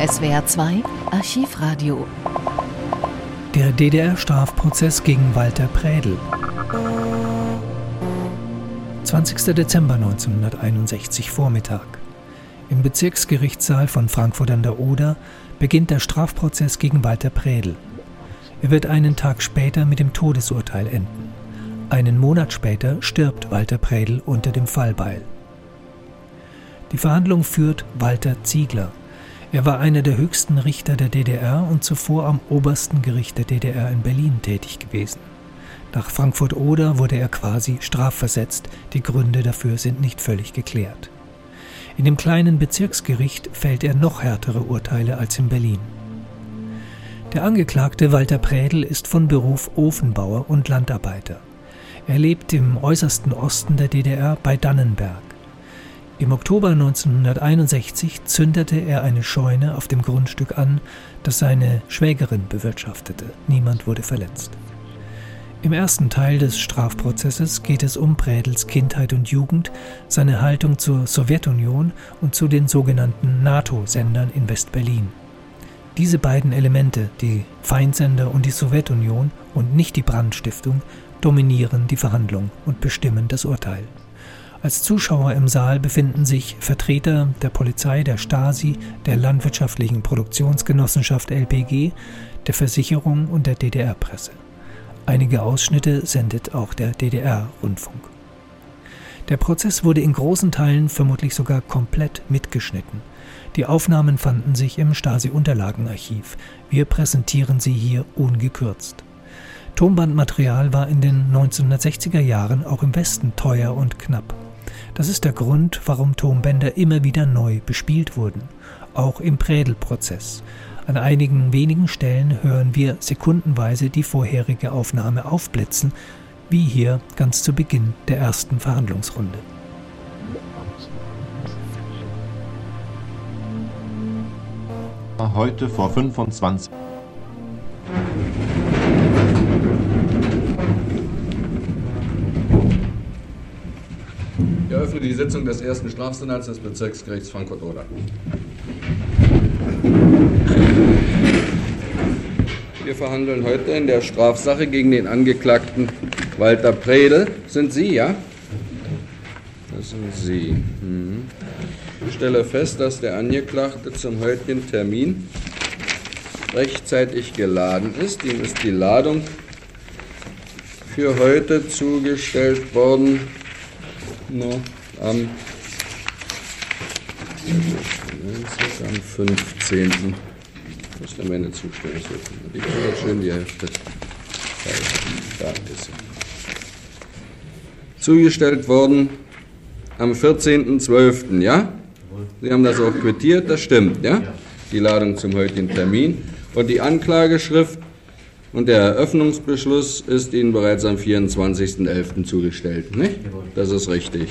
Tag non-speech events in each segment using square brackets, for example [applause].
SWR 2 Archivradio. Der DDR-Strafprozess gegen Walter Prädel. 20. Dezember 1961 Vormittag. Im Bezirksgerichtssaal von Frankfurt an der Oder beginnt der Strafprozess gegen Walter Prädel. Er wird einen Tag später mit dem Todesurteil enden. Einen Monat später stirbt Walter Prädel unter dem Fallbeil. Die Verhandlung führt Walter Ziegler. Er war einer der höchsten Richter der DDR und zuvor am obersten Gericht der DDR in Berlin tätig gewesen. Nach Frankfurt-Oder wurde er quasi strafversetzt. Die Gründe dafür sind nicht völlig geklärt. In dem kleinen Bezirksgericht fällt er noch härtere Urteile als in Berlin. Der Angeklagte Walter Prädel ist von Beruf Ofenbauer und Landarbeiter. Er lebt im äußersten Osten der DDR bei Dannenberg. Im Oktober 1961 zündete er eine Scheune auf dem Grundstück an, das seine Schwägerin bewirtschaftete. Niemand wurde verletzt. Im ersten Teil des Strafprozesses geht es um Prädels Kindheit und Jugend, seine Haltung zur Sowjetunion und zu den sogenannten NATO-Sendern in West-Berlin. Diese beiden Elemente, die Feindsender und die Sowjetunion und nicht die Brandstiftung, dominieren die Verhandlung und bestimmen das Urteil. Als Zuschauer im Saal befinden sich Vertreter der Polizei, der Stasi, der Landwirtschaftlichen Produktionsgenossenschaft LPG, der Versicherung und der DDR-Presse. Einige Ausschnitte sendet auch der DDR-Rundfunk. Der Prozess wurde in großen Teilen vermutlich sogar komplett mitgeschnitten. Die Aufnahmen fanden sich im Stasi-Unterlagenarchiv. Wir präsentieren sie hier ungekürzt. Tonbandmaterial war in den 1960er Jahren auch im Westen teuer und knapp. Das ist der Grund, warum Tonbänder immer wieder neu bespielt wurden, auch im Prädel-Prozess. An einigen wenigen Stellen hören wir sekundenweise die vorherige Aufnahme aufblitzen, wie hier ganz zu Beginn der ersten Verhandlungsrunde. Heute vor 25 eröffne die Sitzung des ersten Strafsenats des Bezirksgerichts Frankfurt-Oder. Wir verhandeln heute in der Strafsache gegen den Angeklagten Walter Predel. Sind Sie, ja? Das sind Sie. Hm. Ich stelle fest, dass der Angeklagte zum heutigen Termin rechtzeitig geladen ist. Ihm ist die Ladung für heute zugestellt worden no, am, am 15. Das ist meine Zustellungsurkunde. Die jetzt schön die Hälfte Da ist sie. Zugestellt worden am 14.12., ja? Sie haben das auch quittiert, das stimmt, ja? Die Ladung zum heutigen Termin. Und die Anklageschrift und der Eröffnungsbeschluss ist Ihnen bereits am 24.11. zugestellt. Nicht? Das ist richtig.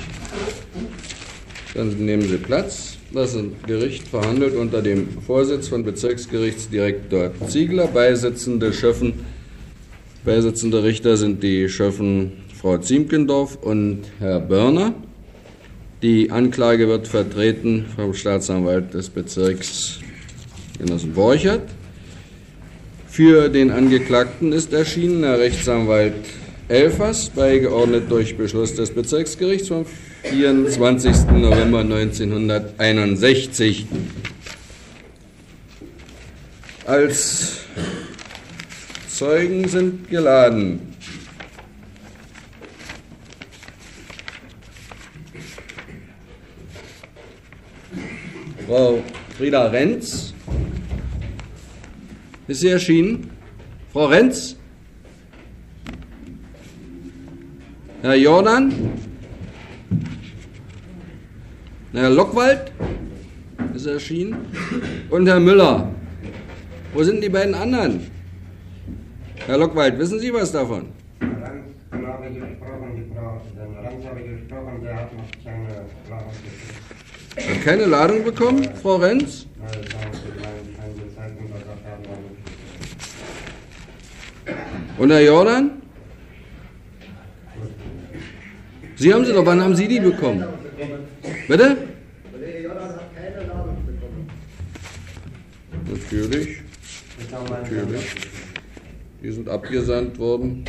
Dann nehmen Sie Platz. Das Gericht verhandelt unter dem Vorsitz von Bezirksgerichtsdirektor Ziegler. Beisitzende Schöffen, beisitzende Richter sind die Schöffen Frau Ziemkendorf und Herr Börner. Die Anklage wird vertreten vom Staatsanwalt des Bezirks Genossen Borchert. Für den Angeklagten ist erschienen Herr Rechtsanwalt Elfers, beigeordnet durch Beschluss des Bezirksgerichts vom 24. November 1961. Als Zeugen sind geladen Frau Frieda Renz, ist sie erschienen? Frau Renz? Herr Jordan? Herr Lockwald? Ist erschienen? Und Herr Müller? Wo sind die beiden anderen? Herr Lockwald, wissen Sie was davon? Keine Ladung bekommen, Frau Renz? Nein, das haben sie keinen keinen Zeitpunkt gesagt haben. Und Herr Jordan? Sie haben sie doch, wann haben Sie die bekommen? Bitte? Natürlich. Natürlich. Die sind abgesandt worden.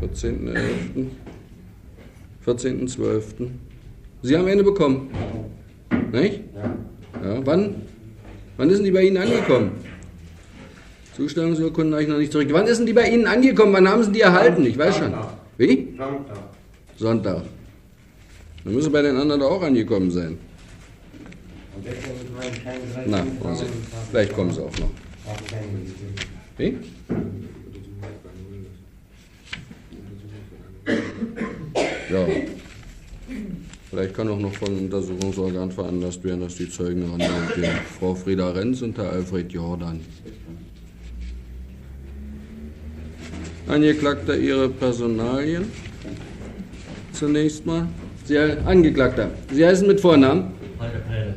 14.11. 14.12. Sie haben eine bekommen. Nicht? Ja. Wann? Wann sind die bei Ihnen angekommen? Zustellungsurkunden habe ich noch nicht zurück. Wann sind die bei Ihnen angekommen? Wann haben Sie die erhalten? Ich weiß schon. Wie? Sonntag. Sonntag. Dann müssen bei den anderen auch angekommen sein. Ist Na, und hab- Vielleicht kommen sie auch noch. Wie? Ja. Vielleicht kann auch noch von Untersuchungsorgan veranlasst werden, dass die Zeugen rannehmen. Frau Frieda Renz und Herr Alfred Jordan. Angeklagter Ihre Personalien. Zunächst mal. Sie, Angeklagter, Sie heißen mit Vornamen. Holger Pelle.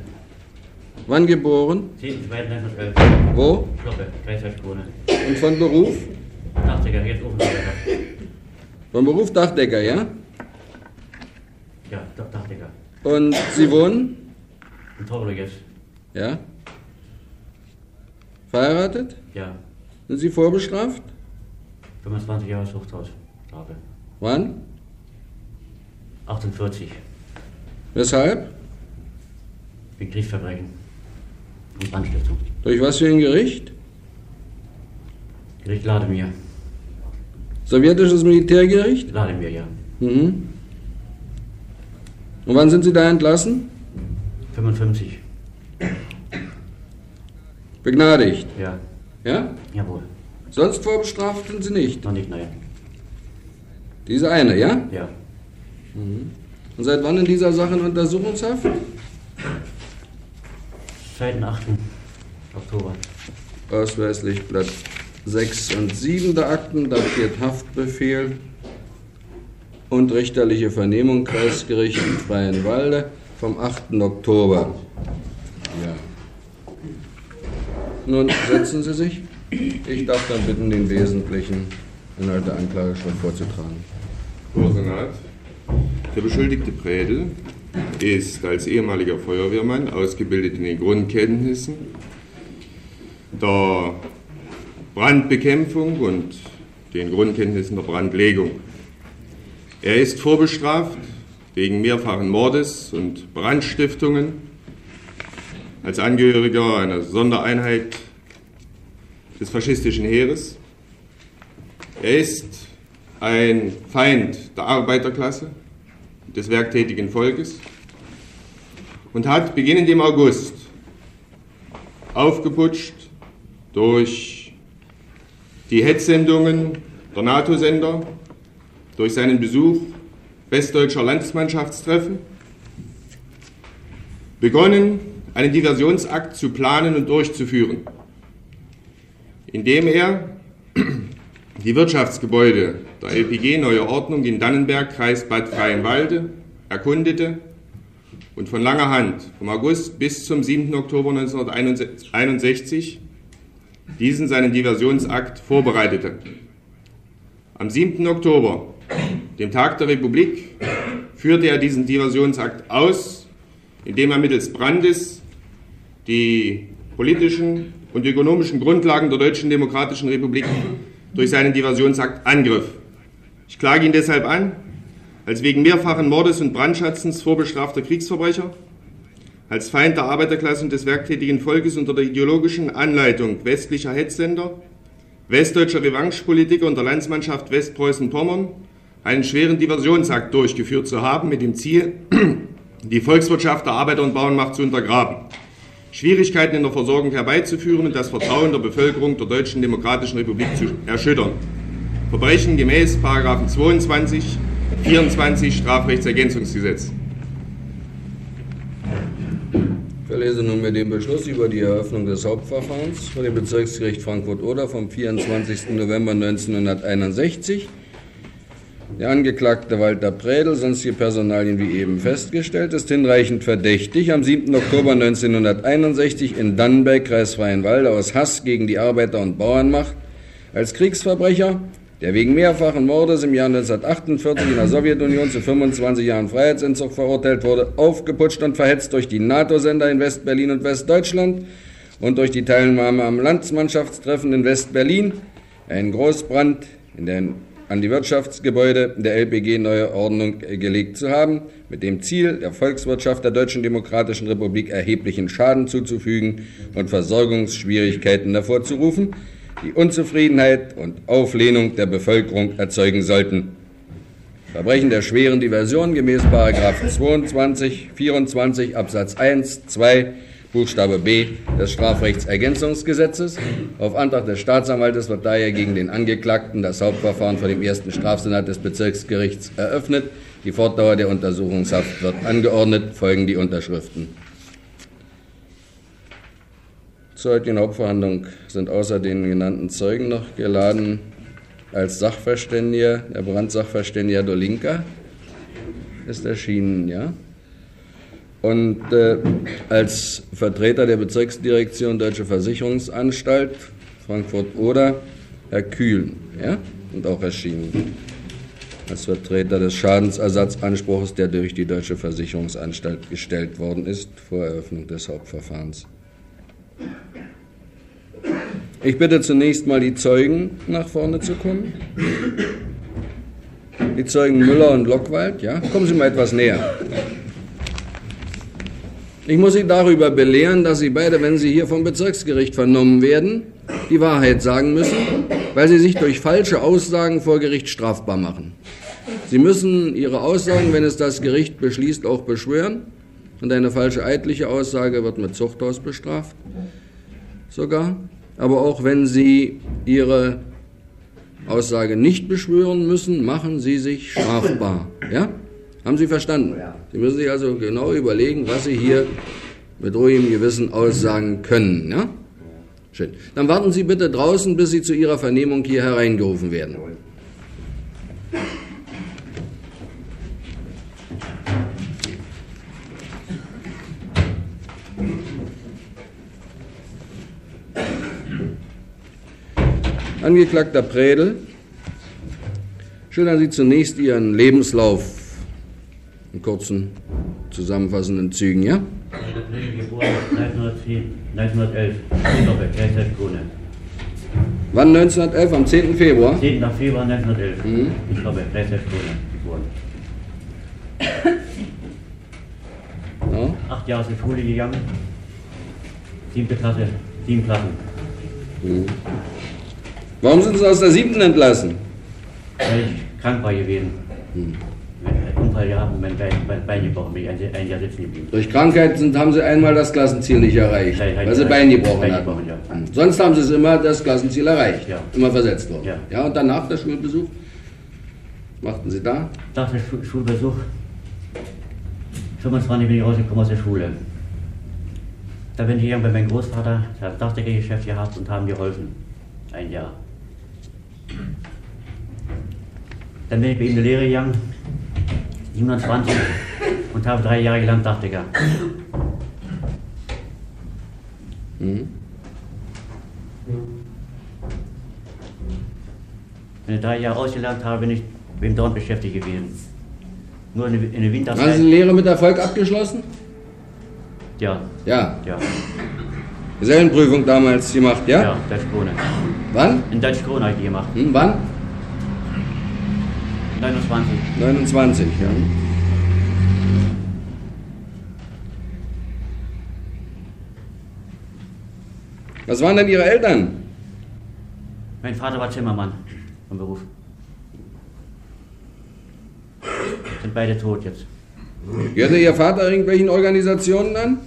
Wann geboren? 10.2.1912. Wo? Kloppe, Kreisheitskrone. Und von Beruf? Dachdecker, jetzt Ofenarbeiter. Von Beruf Dachdecker, ja? Ja, Dachdecker. Und Sie wohnen? Tauber jetzt. Ja. Verheiratet? Ja, Sind Sie vorbestraft? 25 Jahre Zuchthaus. Strafe. Wann? 48. Weshalb? Wegen Kriegsverbrechen. Und Brandstiftung. Durch was für ein Gericht? Gericht Lademir. Sowjetisches Militärgericht? Lademir, ja. Mhm. Und wann sind Sie da entlassen? 55. Begnadigt. Ja, Ja? jawohl. Sonst vorbestraft sind Sie nicht. Noch nicht, nein. Diese eine, ja? Ja. Und seit wann in dieser Sache in Untersuchungshaft? Seit dem 8. Oktober. Ausweislich Blatt 6 und 7 der Akten, datiert Haftbefehl und richterliche Vernehmung Kreisgericht Freienwalde vom 8. Oktober. Ja. Nun setzen Sie sich. Ich darf dann bitten, den wesentlichen Inhalt der Anklageschrift vorzutragen. Senat. Der beschuldigte Prädel ist als ehemaliger Feuerwehrmann ausgebildet in den Grundkenntnissen der Brandbekämpfung und den Grundkenntnissen der Brandlegung. Er ist vorbestraft wegen mehrfachen Mordes und Brandstiftungen als Angehöriger einer Sondereinheit des faschistischen Heeres. Er ist ein Feind der Arbeiterklasse, des werktätigen Volkes und hat beginnend im August aufgeputscht durch die Hetzsendungen der NATO-Sender, durch seinen Besuch westdeutscher Landsmannschaftstreffen, begonnen, einen Diversionsakt zu planen und durchzuführen, indem er die Wirtschaftsgebäude der LPG Neue Ordnung in Dannenberg, Kreis Bad Freienwalde, erkundete und von langer Hand vom August bis zum 7. Oktober 1961 diesen seinen Diversionsakt vorbereitete. Am 7. Oktober, dem Tag der Republik, führte er diesen Diversionsakt aus, indem er mittels Brandes die politischen und ökonomischen Grundlagen der Deutschen Demokratischen Republik durch seinen Diversionsakt angriff. Ich klage ihn deshalb an, als wegen mehrfachen Mordes und Brandschatzens vorbestrafter Kriegsverbrecher, als Feind der Arbeiterklasse und des werktätigen Volkes unter der ideologischen Anleitung westlicher Hetzsender, westdeutscher Revanchepolitiker und der Landsmannschaft Westpreußen-Pommern einen schweren Diversionsakt durchgeführt zu haben, mit dem Ziel, [clears throat] die Volkswirtschaft der Arbeiter- und Bauernmacht zu untergraben, Schwierigkeiten in der Versorgung herbeizuführen und das Vertrauen der Bevölkerung der Deutschen Demokratischen Republik zu erschüttern. Verbrechen gemäß 22, 24 Strafrechtsergänzungsgesetz. Ich verlese nunmehr den Beschluss über die Eröffnung des Hauptverfahrens vor dem Bezirksgericht Frankfurt-Oder vom 24. November 1961. Der Angeklagte Walter Prädel, sonstige Personalien wie eben festgestellt, ist hinreichend verdächtig, am 7. Oktober 1961 in Dannenberg, Kreis Freienwalde, aus Hass gegen die Arbeiter- und Bauernmacht als Kriegsverbrecher der wegen mehrfachen Mordes im Jahr 1948 in der Sowjetunion zu 25 Jahren Freiheitsentzug verurteilt wurde, aufgeputscht und verhetzt durch die NATO-Sender in West-Berlin und Westdeutschland und durch die Teilnahme am Landsmannschaftstreffen in West-Berlin, einen Großbrand in den, an die Wirtschaftsgebäude der LPG neue Ordnung gelegt zu haben, mit dem Ziel, der Volkswirtschaft der Deutschen Demokratischen Republik erheblichen Schaden zuzufügen und Versorgungsschwierigkeiten hervorzurufen, die Unzufriedenheit und Auflehnung der Bevölkerung erzeugen sollten. Verbrechen der schweren Diversion gemäß 22, 24 Absatz 1, 2 Buchstabe B des Strafrechtsergänzungsgesetzes. Auf Antrag des Staatsanwaltes wird daher gegen den Angeklagten das Hauptverfahren vor dem ersten Strafsenat des Bezirksgerichts eröffnet. Die Fortdauer der Untersuchungshaft wird angeordnet. Folgen die Unterschriften. Zur heutigen Hauptverhandlung sind außer den genannten Zeugen noch geladen als Sachverständiger der Brandsachverständiger Dolinka ist erschienen, ja. Und äh, als Vertreter der Bezirksdirektion Deutsche Versicherungsanstalt Frankfurt-Oder Herr Kühn, ja, und auch erschienen. Als Vertreter des Schadensersatzanspruchs, der durch die Deutsche Versicherungsanstalt gestellt worden ist, vor Eröffnung des Hauptverfahrens. Ich bitte zunächst mal die Zeugen nach vorne zu kommen. Die Zeugen Müller und Lockwald, ja? Kommen Sie mal etwas näher. Ich muss Sie darüber belehren, dass Sie beide, wenn Sie hier vom Bezirksgericht vernommen werden, die Wahrheit sagen müssen, weil Sie sich durch falsche Aussagen vor Gericht strafbar machen. Sie müssen Ihre Aussagen, wenn es das Gericht beschließt, auch beschwören. Und eine falsche eidliche Aussage wird mit Zuchthaus bestraft. Sogar aber auch wenn Sie Ihre Aussage nicht beschwören müssen, machen Sie sich strafbar. Ja? Haben Sie verstanden? Sie müssen sich also genau überlegen, was Sie hier mit ruhigem Gewissen aussagen können. Ja? Schön. Dann warten Sie bitte draußen, bis Sie zu Ihrer Vernehmung hier hereingerufen werden. Angeklagter Prädel, schildern Sie zunächst Ihren Lebenslauf in kurzen, zusammenfassenden Zügen, ja? Geboren 1911, Wann 1911? Am 10. Februar? 10. Februar 1911. Mhm. Ich glaube, Kreisheitskrone geboren. Ja. Acht Jahre zur Schule gegangen. Siebte Klasse, sieben Klassen. Warum sind Sie aus der siebten entlassen? Weil ich krank war gewesen. Hm. Ein gehabt und mein Bein, mein Bein gebrochen, bin ich ein, ein Jahr sitzen geblieben. Durch Krankheit sind, haben Sie einmal das Klassenziel nicht erreicht, Ja, weil Sie. Bein gebrochen Bein hatten. gebrochen, ja. Hm. Sonst haben Sie es immer das Klassenziel erreicht, Ja. immer versetzt worden. Ja. und danach der Schulbesuch? Machten Sie da? Nach dem Schu- Schulbesuch, 25 bin ich rausgekommen aus der Schule. Da bin ich gegangen bei meinem Großvater, der hat das Dachdeckergeschäft gehabt und haben geholfen. Ein Jahr. Dann bin ich bei ihm in die Lehre gegangen, 27, und habe drei Jahre gelernt Dachdecker. Hm. Wenn ich drei Jahre ausgelernt habe, bin ich beim Dorn beschäftigt gewesen. Nur in der, in der Haben Sie Winterzeit. die Lehre mit Erfolg abgeschlossen? Ja, Ja. ja, Gesellenprüfung damals gemacht, ja? ja, Deutsch Krone. Wann? In Deutsch Krone habe ich die gemacht. Hm, wann? 29. 29, ja. Was waren denn Ihre Eltern? Mein Vater war Zimmermann vom Beruf. Sind beide tot jetzt. Gehörte Ihr Vater irgendwelchen Organisationen an?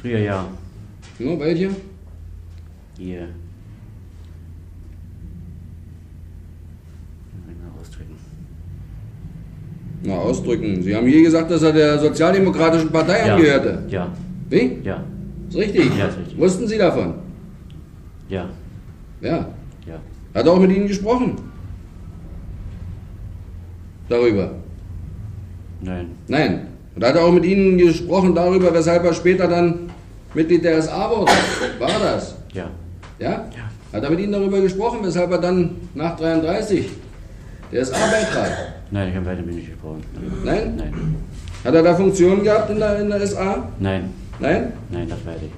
Früher ja. No, welche? Hier. Mal ausdrücken. Na, ausdrücken. Sie haben je gesagt, dass er der Sozialdemokratischen Partei Ja. angehörte. Ja, Wie? ja, Ist richtig? Ja, ist richtig. Wussten Sie davon? ja, Ja. ja. Hat er auch mit Ihnen gesprochen? Darüber? Nein, Nein. Und hat er auch mit Ihnen gesprochen darüber, weshalb er später dann Mitglied der SA wurde? War das? ja, Ja? ja. Hat er mit Ihnen darüber gesprochen, weshalb er dann nach 33 der SA-Beitrag? Nein, ich habe weiter mit nicht gesprochen. Nein? Nein. Hat er da Funktionen gehabt in der, in der SA? Nein. Nein? Nein, das weiß ich.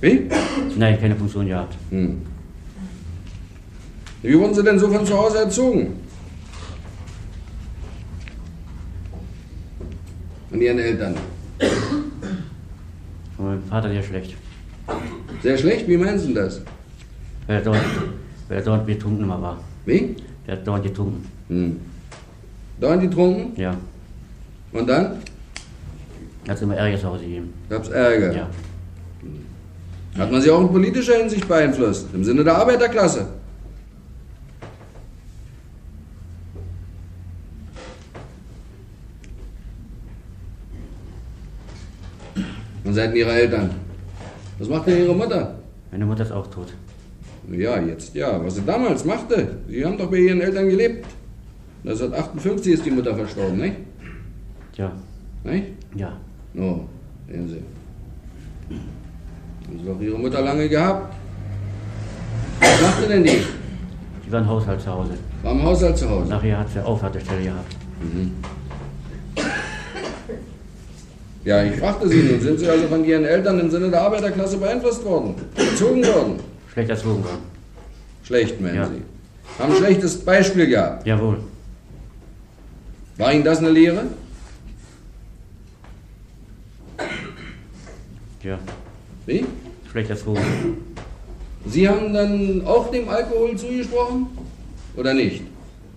Wie? Nein, keine Funktion gehabt. Hm. Wie wurden Sie denn so von zu Hause erzogen? Von Ihren Eltern? Von meinem Vater sehr schlecht. Sehr schlecht? Wie meinen Sie das? Weil er dort, weil er dort betrunken immer war. Wie? Der hat dort getrunken. Hm. Dauernd getrunken? Ja. Und dann? Hat es immer Ärger zu Hause gegeben. Gab's Ärger? Ja. Hat man sie auch in politischer Hinsicht beeinflusst? Im Sinne der Arbeiterklasse? Und seid ihre Eltern? Was macht denn ihre Mutter? Meine Mutter ist auch tot. Ja, jetzt ja. Was sie damals machte? Sie haben doch bei ihren Eltern gelebt. 1958 ist die Mutter verstorben, nicht? Ja. Nicht? Ja. Oh, sehen Sie. Haben Sie doch Ihre Mutter lange gehabt. Was machte denn die? Die war im Haushalt zu Hause. War im Haushalt zu Hause. Nachher hat sie Aufwartestelle gehabt. Ja, ich fragte Sie nun, sind Sie also von Ihren Eltern im Sinne der Arbeiterklasse beeinflusst worden? Erzogen worden? Schlecht erzogen worden. Schlecht, meinen Ja. Sie. Haben ein schlechtes Beispiel gehabt. Jawohl. War Ihnen das eine Lehre? Ja. Wie? Schlecht erzogen. Sie haben dann auch dem Alkohol zugesprochen? Oder nicht?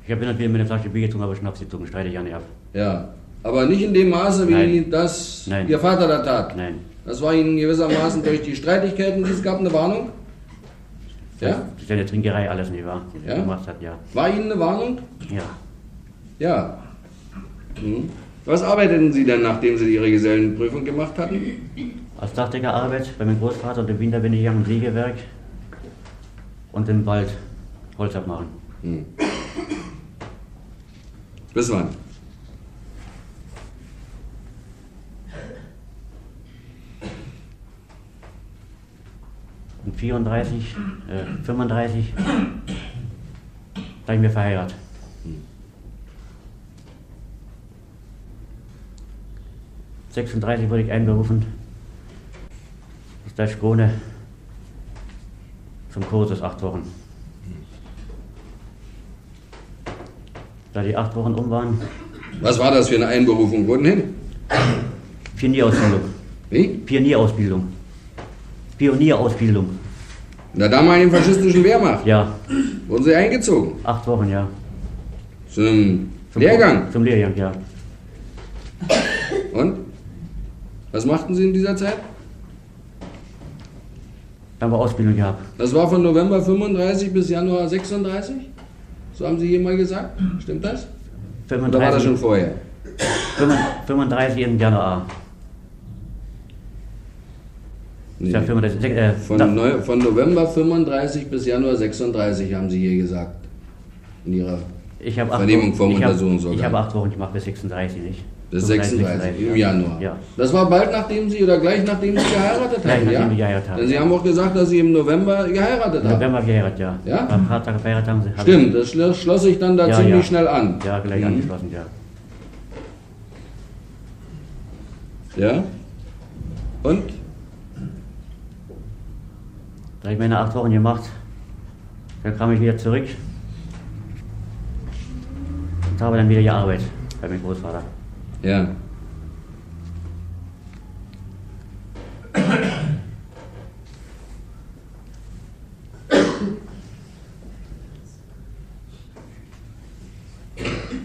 Ich habe natürlich mit einer Flasche Bier getrunken, aber Schnaps getrunken. Streite ich ja nicht ab. Ja. Aber nicht in dem Maße, wie Nein. das Nein. Ihr Vater da tat. Nein. Das war Ihnen gewissermaßen [coughs] durch die Streitigkeiten, die es gab, eine Warnung? Ja? Das ist ja eine Trinkerei alles nicht wahr, Ja? gemacht hat, ja. War Ihnen eine Warnung? Ja. Ja. Hm. Was arbeiteten Sie denn, nachdem Sie Ihre Gesellenprüfung gemacht hatten? Als Dachdecker Arbeit bei meinem Großvater und im Winter bin ich am Sägewerk und im Wald Holz abmachen. Hm. Bis wann? Und 34, äh, 35, da ich mir verheiratet. ...36 wurde ich einberufen... ...aus der Krone... ...zum Kursus acht Wochen. Da die acht Wochen um waren... Was war das für eine Einberufung? Wurden hin? Pionierausbildung. Wie? Pionierausbildung. Pionierausbildung. In der damaligen faschistischen Wehrmacht. Ja, Wurden Sie eingezogen? acht Wochen, ja. Zum, Zum Lehrgang. Zum Lehrgang, ja. Und? Was machten Sie in dieser Zeit? Wir Ausbildung gehabt. Das war von November 35 bis Januar 36? So haben Sie hier mal gesagt? Stimmt das? Oder war das 35, schon vorher? 35 im Januar. Nee. Ja, 35, äh, Von, Neu von November 35 bis Januar 36 haben Sie hier gesagt. In Ihrer ich habe acht Vernehmung Wochen- vom Untersuchungsorgan. Ich habe acht Wochen gemacht, bis 36 nicht. Bis 35, 36 im ja. Januar. Ja. Das war bald nachdem Sie oder gleich nachdem Sie geheiratet Gleich haben, nachdem ja? geheiratet haben. Denn Sie haben auch gesagt, dass Sie im November geheiratet haben. November geheiratet, ja. Ja? Am Vater geheiratet haben sie. Stimmt, das schloss, sich dann da Ja, ziemlich ja. schnell an. Ich, ja, gleich Mhm. angeschlossen, ja. Ja? Und? Da habe ich meine acht Wochen gemacht. Dann kam ich wieder zurück. Und habe dann wieder gearbeitet bei meinem Großvater. Ja.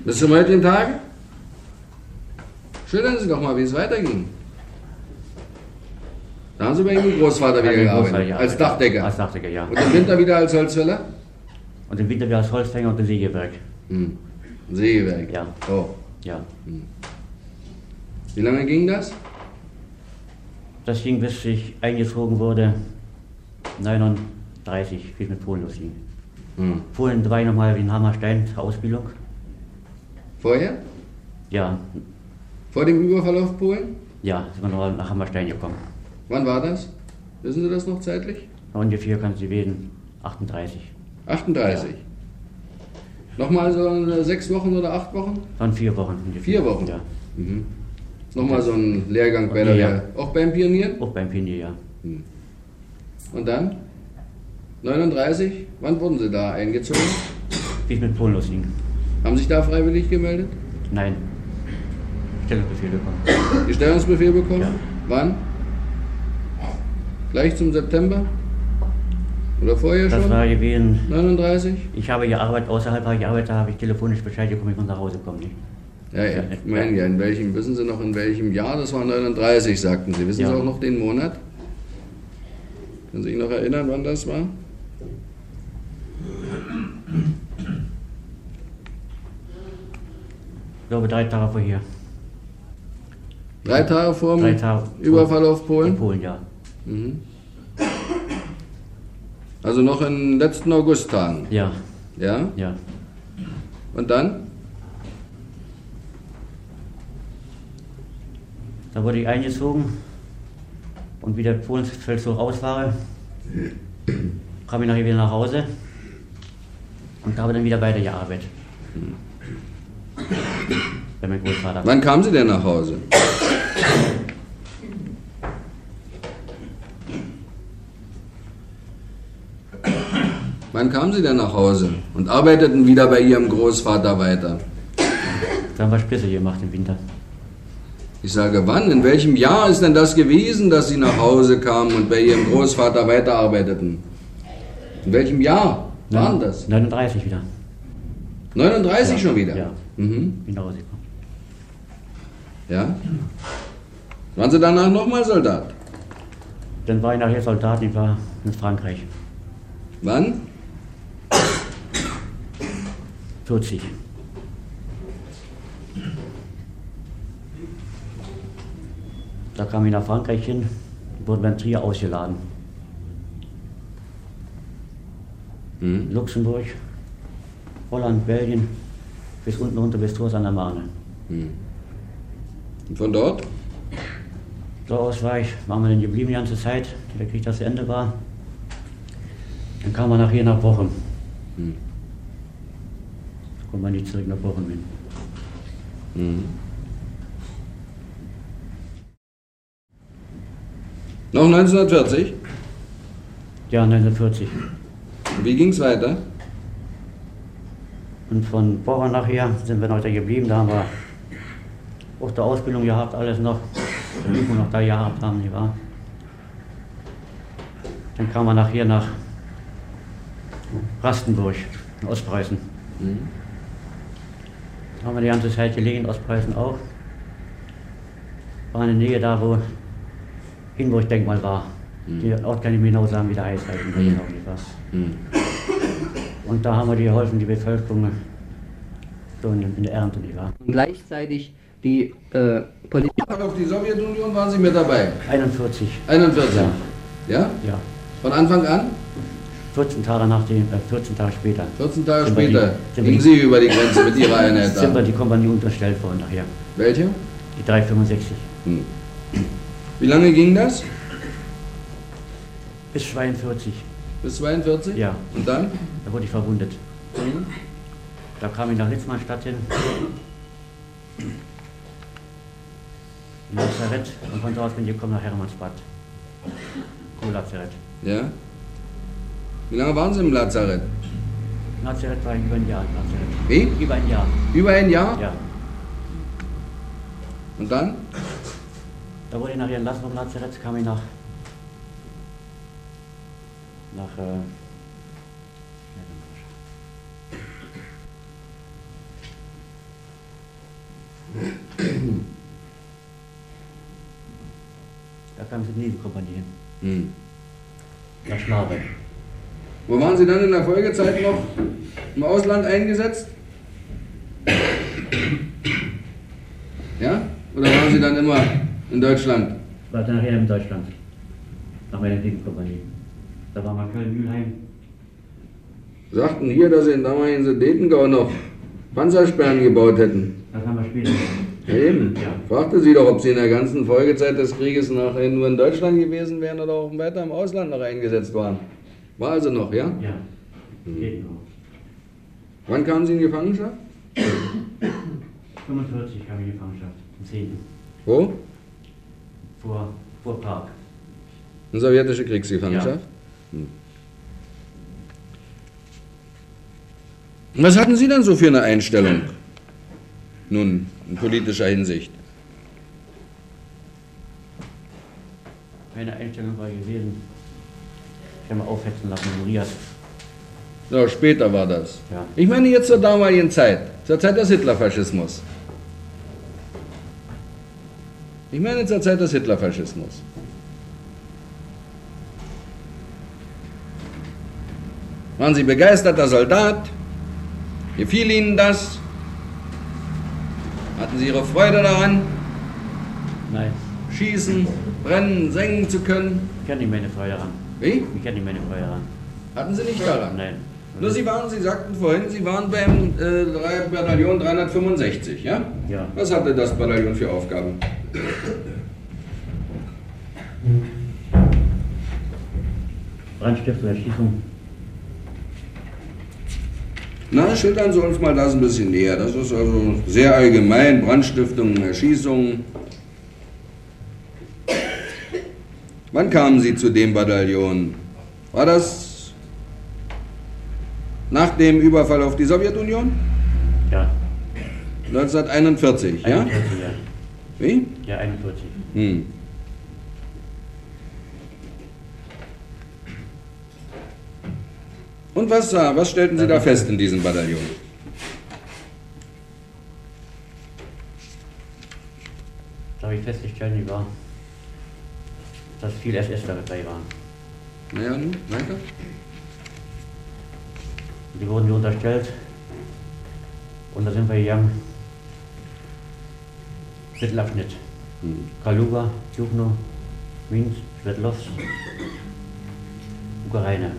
Bis zum heutigen Tage? Schildern Sie doch mal, wie es weiterging. Da haben Sie bei Ihrem Großvater wieder gearbeitet, Großvater als gearbeitet. Dachdecker. Als Dachdecker, ja. Und im Winter wieder als Holzfäller? Und im Winter wieder als Holzfänger und im Sägewerk. Hm. Sägewerk. Ja. Oh. Ja. Wie lange ging das? Das ging, bis ich eingezogen wurde, 39, wie es mit Polen losging. Hm. Polen drei nochmal in Hammerstein zur Ausbildung. Vorher? Ja, Vor dem Überfall auf Polen? ja, sind wir nochmal nach Hammerstein gekommen. Wann war das? Wissen Sie das noch zeitlich? Ungefähr kann Sie wählen, 38. 38. Nochmal so eine sechs Wochen oder acht Wochen? Waren vier Wochen. ungefähr. Vier Wochen? Ja. Mhm. Nochmal so ein Lehrgang bei der Ja. Auch beim Pionieren? Auch beim Pionier, ja. Und dann? 39? Wann wurden Sie da eingezogen? Wie es mit Polen losging. Haben sich da freiwillig gemeldet? Nein. Stellungsbefehl bekommen. Die Stellungsbefehl bekommen? Ja. Wann? Gleich zum September? Oder vorher Das schon? war gewesen, 39? ich habe gearbeitet, außerhalb habe ich gearbeitet, da habe ich telefonisch Bescheid bekommen, ich muss nach Hause kommen. Nicht? Ja, ja, [laughs] ich meine ja, in welchem, wissen Sie noch in welchem Jahr? Das war 39, sagten Sie. Wissen Ja. Sie auch noch den Monat? Können Sie sich noch erinnern, wann das war? Ich glaube drei Tage vorher. Drei Tage vor dem Drei Tage vor- Überfall auf In Polen? Polen, ja. Mhm. Also noch in den letzten Augusttagen. Ja, Ja? ja. Und dann? Da wurde ich eingezogen und wie der Polensfeldzug aus war, kam ich nachher wieder nach Hause und habe dann wieder weitergearbeitet. Bei meinem Großvater. Wann kamen Sie denn nach Hause? Wann kamen Sie denn nach Hause und arbeiteten wieder bei Ihrem Großvater weiter? Da haben wir Spitze gemacht im Winter. Ich sage, wann? In welchem Jahr ist denn das gewesen, dass Sie nach Hause kamen und bei Ihrem Großvater weiterarbeiteten? In welchem Jahr waren das? 39 wieder. 39 Ja, schon wieder? ja. Mhm. Bin nach Hause gekommen. Ja? Waren Sie danach nochmal Soldat? Dann war ich nachher Soldat, ich war in Frankreich. Wann? 40. Da kam ich nach Frankreich hin, wurde beim Trier ausgeladen. Mhm. Luxemburg, Holland, Belgien, bis unten runter bis Tours an der Marne. Und von dort? So aus war ich, waren wir dann geblieben die ganze Zeit, der Krieg das Ende war. Dann kam man nachher nach Bochum. Hm. Kommt man nicht zurück nach Bochum hin. Mhm. Noch 1940? Ja, 1940. Und wie ging es weiter? Und von Bochum nachher sind wir noch da geblieben, da haben wir auch der Ausbildung gehabt, alles noch, die Übung noch da gehabt haben, die war. Dann kam man nachher nach Rastenburg, in Ostpreußen. Mhm. Da haben wir die ganze Zeit gelegen, in Ostpreußen auch. War in der Nähe da, wo Hinburg-Denkmal war. Den Ort kann ich mir genau sagen, wie der heißt, halt, mhm. genau nicht was. Mhm. Und da haben wir die geholfen, die Bevölkerung, so in, in der Ernte, die war. Und gleichzeitig die äh, Politik. Auf die Sowjetunion waren Sie mit dabei? 41, 41? Ja. Ja? ja. Von Anfang an? 14 Tage nach dem, äh, 14 Tage später 14 Tage später die- sind wir gingen die- Sie über die Grenze mit Ihrer Einheit sind wir die Kompanie unterstellt worden nachher. Welche? Die 365. Hm. Wie lange ging das? Bis 42, Bis 42? ja. Und dann? Da wurde ich verwundet. Da kam ich nach Litzmannstadt hin. Im Lazarett und von dort bin ich gekommen nach Hermannsbad. Kohlazarett. Ja. Wie lange waren Sie im Lazarett? Lazarett war ich über ein Jahr. im Lazarett. Wie? Über ein Jahr, Über ein Jahr? ja. Und dann? Da wurde ich nachher entlassen vom Lazarett, kam ich nach. nach. Äh, da kam ich in die Nebenkompanie hin. Hm. Nach Schnabe. Wo waren Sie dann in der Folgezeit noch im Ausland eingesetzt? Ja? Oder waren Sie dann immer in Deutschland? War nachher in Deutschland. Nach meiner Nebenkompanie. Da war mal Köln-Mülheim. Sagten hier, dass Sie in damaligen Sudetengau noch Panzersperren gebaut hätten. Da kam wir später. Eben. Ja. Fragte Sie doch, ob Sie in der ganzen Folgezeit des Krieges nachher nur in Deutschland gewesen wären oder auch weiter im Ausland noch eingesetzt waren. War also noch, ja? Ja. Geht noch. Wann kamen Sie in Gefangenschaft? 45 kam ich in Gefangenschaft. Am 10. Wo? Vor, vor Prag. In sowjetische Kriegsgefangenschaft? Hm. Was hatten Sie denn so für eine Einstellung? Nun, in politischer Hinsicht. Meine Einstellung war gewesen, ich habe mal aufhetzen lassen in Riad. Ja, später war das. Ja. Ich meine jetzt zur damaligen Zeit, zur Zeit des Hitlerfaschismus. Ich meine zur Zeit des Hitlerfaschismus. Waren Sie begeisterter Soldat? Gefiel Ihnen das? Hatten Sie Ihre Freude daran, Nein, schießen, brennen, sengen zu können? ich kenne nicht meine Freude ran. Wie? Ich kenne nicht meine Freude ran. Hatten Sie nicht daran? Nein. Nur Sie waren, Sie sagten vorhin, Sie waren beim äh, Bataillon 365, ja? Ja. Was hatte das Bataillon für Aufgaben? Brandstiftung, Erschießung. Na, schildern Sie uns mal das ein bisschen näher. Das ist also sehr allgemein. Brandstiftung, Erschießung. Wann kamen Sie zu dem Bataillon? War das nach dem Überfall auf die Sowjetunion? Ja. 1941, ja? 41, ja. Wie? Ja, 41. Hm. Und was, äh, was stellten Sie da fest in diesem Bataillon? Da habe ich festgestellt, ich war, dass viele SS dabei waren. Naja, nun, weiter. Die wurden mir unterstellt. Und da sind wir gegangen. Mittelabschnitt. Hm. Kaluga, Jubno, Minsk, Sverdlovsk, Ukraine.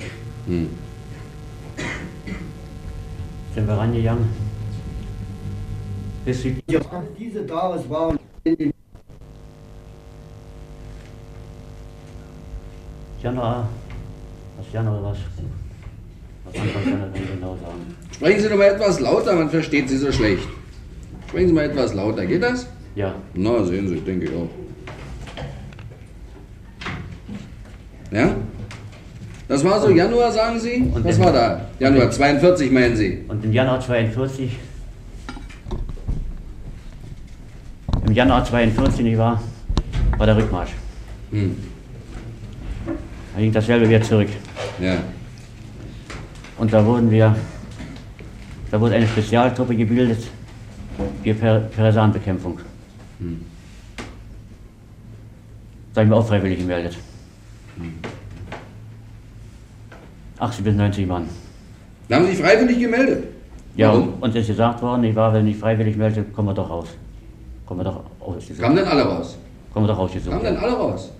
Hm. Sind wir rangegangen. Bis sie Diese Tages waren Januar, was Januar Anfang Januar ich genau. Sprechen Sie doch mal etwas lauter, man versteht Sie so schlecht. Sprechen Sie mal etwas lauter, geht das? Ja, Na, sehen Sie, denke ich auch. Ja? Das war so Januar, sagen Sie? Und Was war da? Januar 42, meinen Sie? und im Januar 42, im Januar 42, nicht wahr, war der Rückmarsch. Hm. Da ging dasselbe wieder zurück. Ja. Und da wurden wir, da wurde eine Spezialtruppe gebildet für per Peresanbekämpfung. Da habe ich mich auch freiwillig gemeldet. 80 bis 90 Mann. Da haben Sie sich freiwillig gemeldet? Ja, Warum? und uns ist gesagt worden, ich war, wenn ich freiwillig melde, kommen wir doch raus. Kommen wir doch ausgesucht. Kamen denn alle raus? Kommen wir doch ausgesucht. Kamen denn alle raus?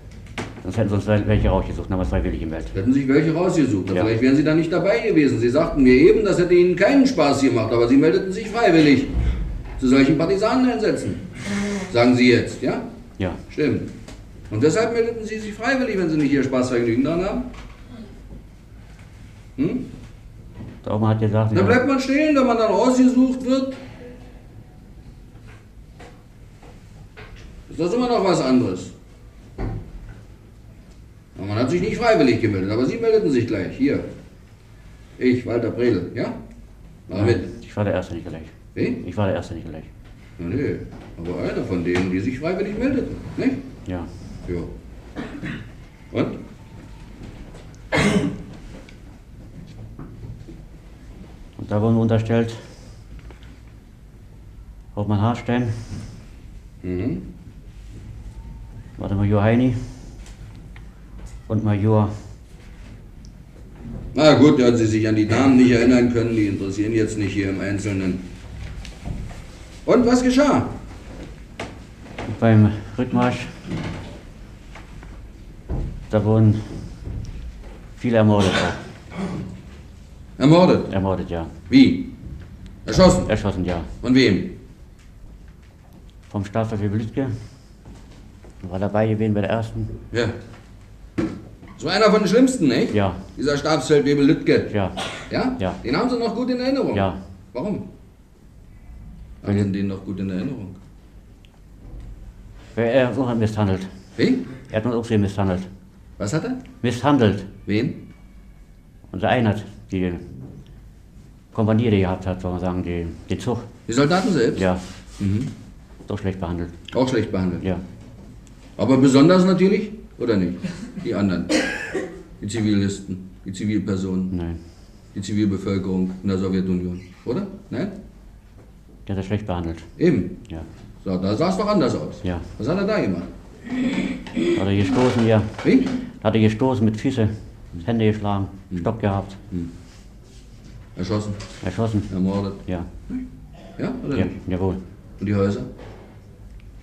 Sonst hätten sie uns welche rausgesucht, dann haben wir freiwillig gemeldet. Hätten sich welche rausgesucht. Ja. Vielleicht wären Sie da nicht dabei gewesen. Sie sagten mir eben, das hätte Ihnen keinen Spaß gemacht, aber Sie meldeten sich freiwillig zu solchen Partisaneneinsätzen. Sagen Sie jetzt, ja? Ja, Stimmt. Und deshalb meldeten Sie sich freiwillig, wenn Sie nicht Ihr Spaßvergnügen dran haben? Hm? der Oma hat gesagt, Dann ja, bleibt man stehen, wenn man dann ausgesucht wird. Ist das immer noch was anderes? Aber man hat sich nicht freiwillig gemeldet, aber Sie meldeten sich gleich. Hier. Ich, Walter Bredel, ja? Mach mit. ich war der Erste nicht gleich. Wie? Ich war der Erste nicht gleich. Na, nee, aber einer von denen, die sich freiwillig meldeten, nicht? Ja. Ja. Und? Und da wurden wir unterstellt, Hauptmann Harstein, Mhm. war der Major Heini und Major, Na gut, wenn Sie sich an die Namen nicht erinnern können, die interessieren jetzt nicht hier im Einzelnen. Und was geschah? beim Rückmarsch, da wurden viele ermordet auch. Ermordet. Ermordet, ja. Wie? Erschossen. Erschossen, ja. Von wem? Vom Staatsoffizier Blütke, war dabei gewesen bei der ersten. Ja. So einer von den schlimmsten, nicht? Ja. Dieser Stabsfeldwebel Lüttke. Ja. Ja? Ja. Den haben Sie noch gut in Erinnerung? Ja. Warum? Haben Sie den noch gut in Erinnerung? Er hat uns auch misshandelt. Wen? Er hat uns auch sehr misshandelt. Was hat er? Misshandelt. Wen? Unser Einheit, die Kompanie, die gehabt hat, soll man sagen, die, den Zug. Die Soldaten selbst? Ja. Mhm. So schlecht behandelt. Auch schlecht behandelt. Ja. Aber besonders natürlich, oder nicht? Die anderen. Die Zivilisten, die Zivilpersonen, Nein. die Zivilbevölkerung in der Sowjetunion. Oder? Nein? Der hat er schlecht behandelt. Eben. Ja. So, da sah es doch anders aus. Ja. Was hat er da gemacht? Hat er gestoßen, ja. Wie? Hat er gestoßen mit Füße, Hände geschlagen, Hm. Stock gehabt, Erschossen, erschossen. ermordet. Ja. Ja, oder ja. nicht? Jawohl. Und die Häuser?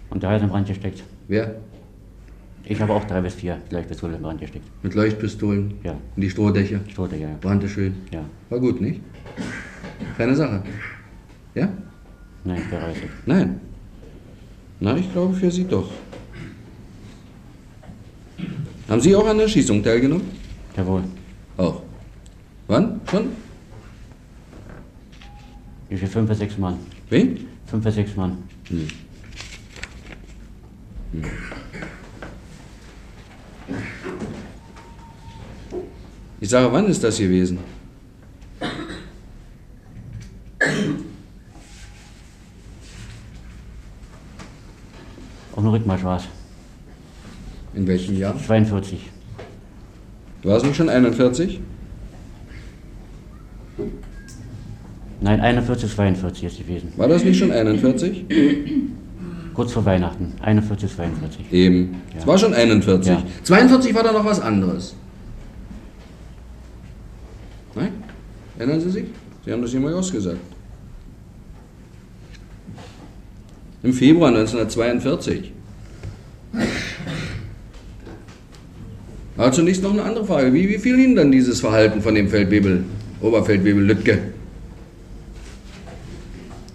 Und der Hals in Brand gesteckt. Wer? Ich habe auch drei bis vier Leuchtpistolen in Brand gesteckt. Mit Leuchtpistolen? Ja. Und die Strohdächer? Strohte, ja. Brannte schön. Ja. War gut, nicht? Keine Sache. Ja? Nein, bereut. Nein. Na, ich glaube für Sie doch. Haben Sie auch an der Schießung teilgenommen? Jawohl. Auch. Wann? Schon? Wie viel? Fünf bis sechs Mann. Wen? Fünf bis sechs Mann. Hm. Hm. Ich sage, wann ist das gewesen? Auf dem Rückmarsch war es. In welchem Jahr? 42. War es nicht schon 41? Nein, 41, 42 ist gewesen. War das nicht schon 41? Kurz vor Weihnachten. 41, 42. Eben. Ja. Es war schon 41. Ja. 42 war da noch was anderes. Nein? Erinnern Sie sich? Sie haben das jemand ausgesagt. Im Februar 1942. Aber zunächst noch eine andere Frage. Wie, wie fiel Ihnen dann dieses Verhalten von dem Feldwebel, Oberfeldwebel Lüttke?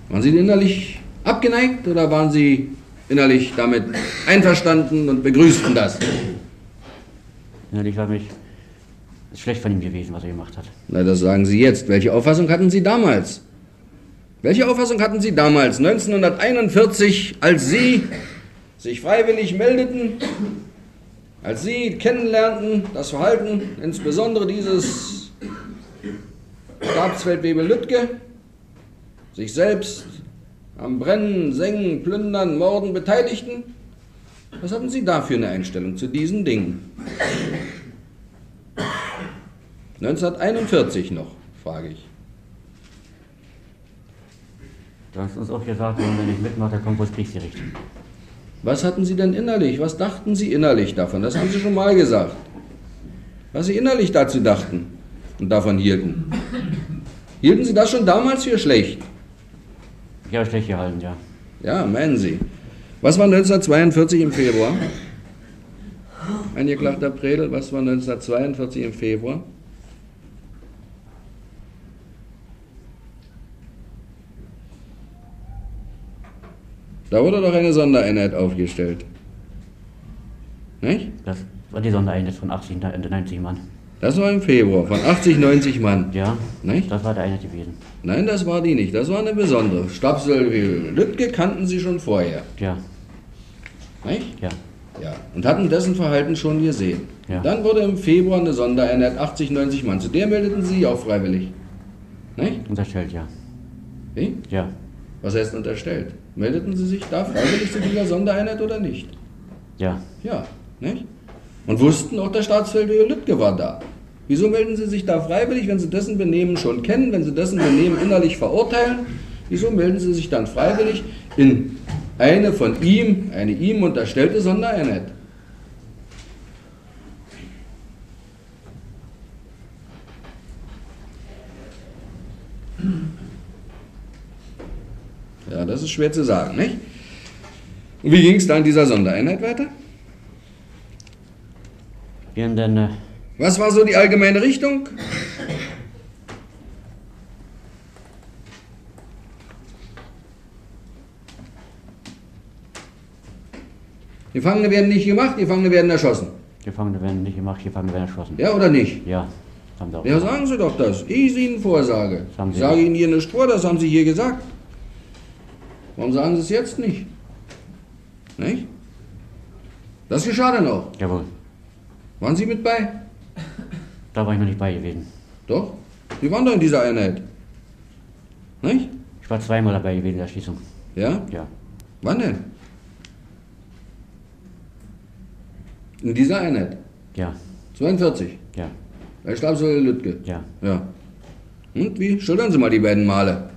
Waren Sie innerlich abgeneigt oder waren Sie innerlich damit einverstanden und begrüßten das? Innerlich war mich ist schlecht von ihm gewesen, was er gemacht hat. Na, das sagen Sie jetzt. Welche Auffassung hatten Sie damals? Welche Auffassung hatten Sie damals, 1941, als Sie sich freiwillig meldeten, als Sie kennenlernten, das Verhalten insbesondere dieses Stabsfeldwebel Lüttke, sich selbst am Brennen, Sengen, Plündern, Morden beteiligten? Was hatten Sie da für eine Einstellung zu diesen Dingen? 1941 noch, frage ich. Du hast uns auch gesagt, wenn er nicht mitmacht, dann kommt das Kriegsgericht. Was hatten Sie denn innerlich? Was dachten Sie innerlich davon? Das haben Sie schon mal gesagt. Was Sie innerlich dazu dachten und davon hielten. Hielten Sie das schon damals für schlecht? Ich habe schlecht gehalten, ja. Ja, meinen Sie. Was war 1942 im Februar? Angeklagter Predel, was war 1942 im Februar? Da wurde doch eine Sondereinheit aufgestellt. Nicht? Das war die Sondereinheit von 80, ne- 90 Mann. Das war im Februar von 80, 90 Mann. Ja, Nicht? das war der Einheit gewesen. Nein, das war die nicht. Das war eine besondere. Stabsel Lüttke kannten Sie schon vorher. Ja, Nicht? ja. Ja. Und hatten dessen Verhalten schon gesehen. Ja. Dann wurde im Februar eine Sondereinheit 80, 90 Mann. Zu der meldeten Sie auch freiwillig. Nicht? Unterstellt, ja. Wie? Ja, Was heißt unterstellt? Meldeten Sie sich da freiwillig zu dieser Sondereinheit oder nicht? ja. Ja, nicht? Und wussten auch, der Staatsfeldwebel Lüttke war da. Wieso melden Sie sich da freiwillig, wenn Sie dessen Benehmen schon kennen, wenn Sie dessen Benehmen innerlich verurteilen? Wieso melden Sie sich dann freiwillig in eine von ihm, eine ihm unterstellte Sondereinheit? Ja, das ist schwer zu sagen, nicht? Und wie ging es da in dieser Sondereinheit weiter? Wir haben dann, äh, Was war so die allgemeine Richtung? Gefangene werden nicht gemacht, Gefangene werden erschossen. Gefangene werden nicht gemacht, Gefangene werden erschossen. Ja oder nicht? Ja, haben sie auch. Ja, sagen Sie doch das. Ich Ihnen vorsage. Ich Sie sage. Ihnen hier nicht vor, das haben Sie hier gesagt. Warum sagen Sie es jetzt nicht? Nicht? Das geschah dann auch. Jawohl, Waren Sie mit bei? da war ich noch nicht bei gewesen. Doch. Sie waren doch in dieser Einheit. Nicht? Ich war zweimal dabei gewesen in der Erschießung. Ja? Ja, Wann denn? In dieser Einheit. ja, 42. ja, Bei Stabswelle Lütke. ja. Ja. Und wie? Schildern Sie mal die beiden Male.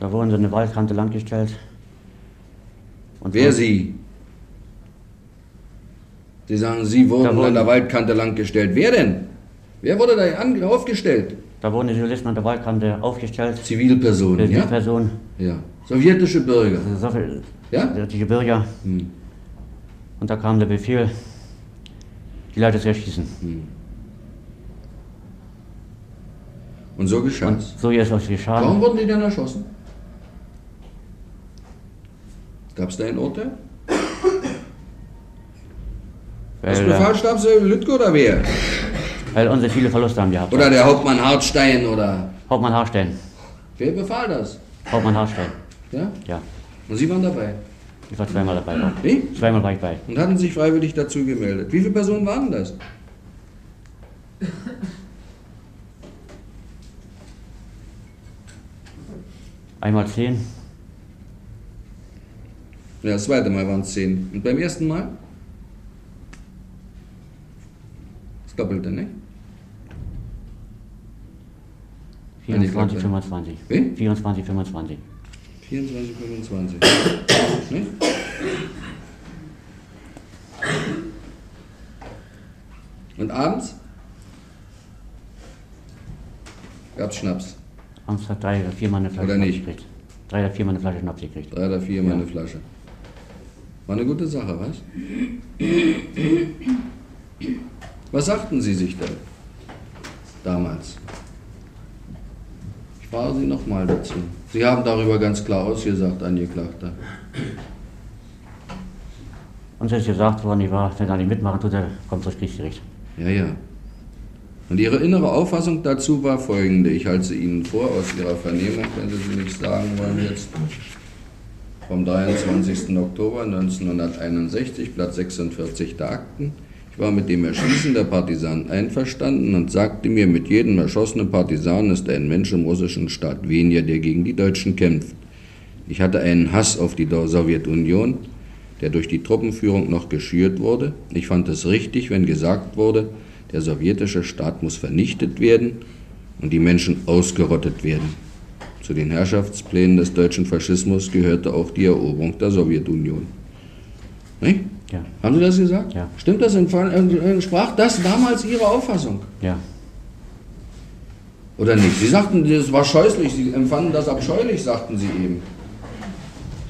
Da wurden sie eine Waldkante langgestellt. Und Wer so- Sie? Sie sagen, Sie wurden wurden- an der Waldkante langgestellt. Wer denn? Wer wurde da aufgestellt? Da wurden die Zivilisten an der Waldkante aufgestellt. Zivilpersonen, ja? Person, Ja. Sowjetische Bürger. so viel, Ja? die Bürger. Hm. Und da kam der Befehl, die Leute zu erschießen. Und so geschah es. so ist es Warum geschah. wurden die denn erschossen? Gab es da ein Urteil? Das Weil, äh, Befehlsstab Lütke oder wer? weil unsere viele Verluste haben gehabt. Oder der Hauptmann Hartstein oder. Hauptmann Haarstein. Wer befahl das? Hauptmann Haarstein. Ja? Ja, Und Sie waren dabei. ich war zweimal dabei. Auch. Wie? Zweimal war ich bei. Und hatten sich freiwillig dazu gemeldet. Wie viele Personen waren das? Einmal zehn, Ja, das zweite Mal waren es zehn. Und beim ersten Mal? Das Doppelte, ne? 24, Eingeklagt, 25. Wie? 24, 25. 24, 25. ne? Und abends? Gab's Schnaps. Abends hat drei oder viermal eine Flasche Oder Schnaps nicht? gekriegt. Drei oder viermal eine Flasche Schnaps gekriegt. Drei oder vier Mal Ja. eine Flasche. War eine gute Sache, was? Was sagten Sie sich denn damals? Ich frage Sie nochmal dazu. Sie haben darüber ganz klar ausgesagt, Angeklagter. Uns ist gesagt worden, ich war, wenn er nicht mitmachen tut, er kommt durchs Kriegsgericht. Ja, ja. Und Ihre innere Auffassung dazu war folgende. Ich halte sie Ihnen vor aus Ihrer Vernehmung, wenn Sie sie nicht sagen wollen jetzt. Vom 23. Oktober 1961, Blatt 46 der Akten. Ich war mit dem Erschießen der Partisanen einverstanden und sagte mir, mit jedem erschossenen Partisanen ist ein Mensch im russischen Staat weniger, der gegen die Deutschen kämpft. Ich hatte einen Hass auf die Sowjetunion, der durch die Truppenführung noch geschürt wurde. Ich fand es richtig, wenn gesagt wurde, der sowjetische Staat muss vernichtet werden und die Menschen ausgerottet werden. Zu den Herrschaftsplänen des deutschen Faschismus gehörte auch die Eroberung der Sowjetunion. Nicht? Ja, Haben Sie das gesagt? Ja. Stimmt das? Entsprach das damals Ihre Auffassung? ja, Oder nicht? Sie sagten, das war scheußlich, Sie empfanden das abscheulich, sagten Sie eben.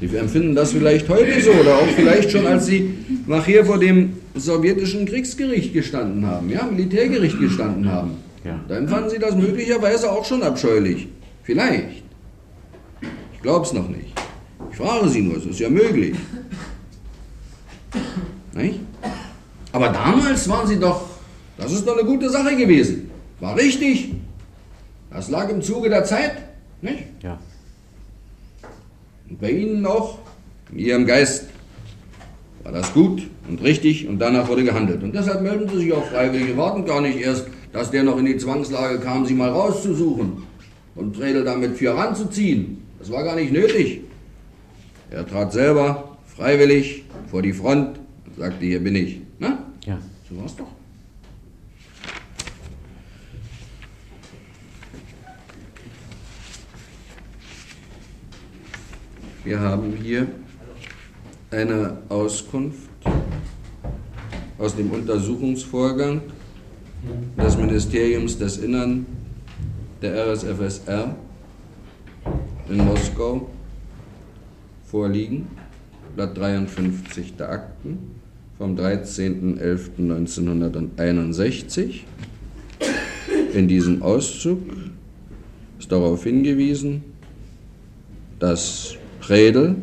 Sie empfinden das vielleicht heute so oder auch vielleicht schon, als Sie nachher vor dem sowjetischen Kriegsgericht gestanden haben, ja, Militärgericht gestanden haben. ja. Da empfanden Sie das möglicherweise auch schon abscheulich. Vielleicht. Ich glaube es noch nicht. Ich frage Sie nur, es ist ja möglich. Nicht? Aber damals waren Sie doch, das ist doch eine gute Sache gewesen. War richtig. Das lag im Zuge der Zeit. Nicht? ja. Und bei Ihnen auch, in Ihrem Geist, war das gut und richtig und danach wurde gehandelt. Und deshalb melden Sie sich auch freiwillig. Wir warten gar nicht erst, dass der noch in die Zwangslage kam, Sie mal rauszusuchen und Tredel damit für ranzuziehen. Das war gar nicht nötig. Er trat selber freiwillig vor die Front und sagte, hier bin ich. Na, ja. so war's doch. Wir haben hier eine Auskunft aus dem Untersuchungsvorgang des Ministeriums des Innern der RSFSR in Moskau vorliegen, Blatt 53 der Akten vom 13.11.1961. In diesem Auszug ist darauf hingewiesen, dass Predel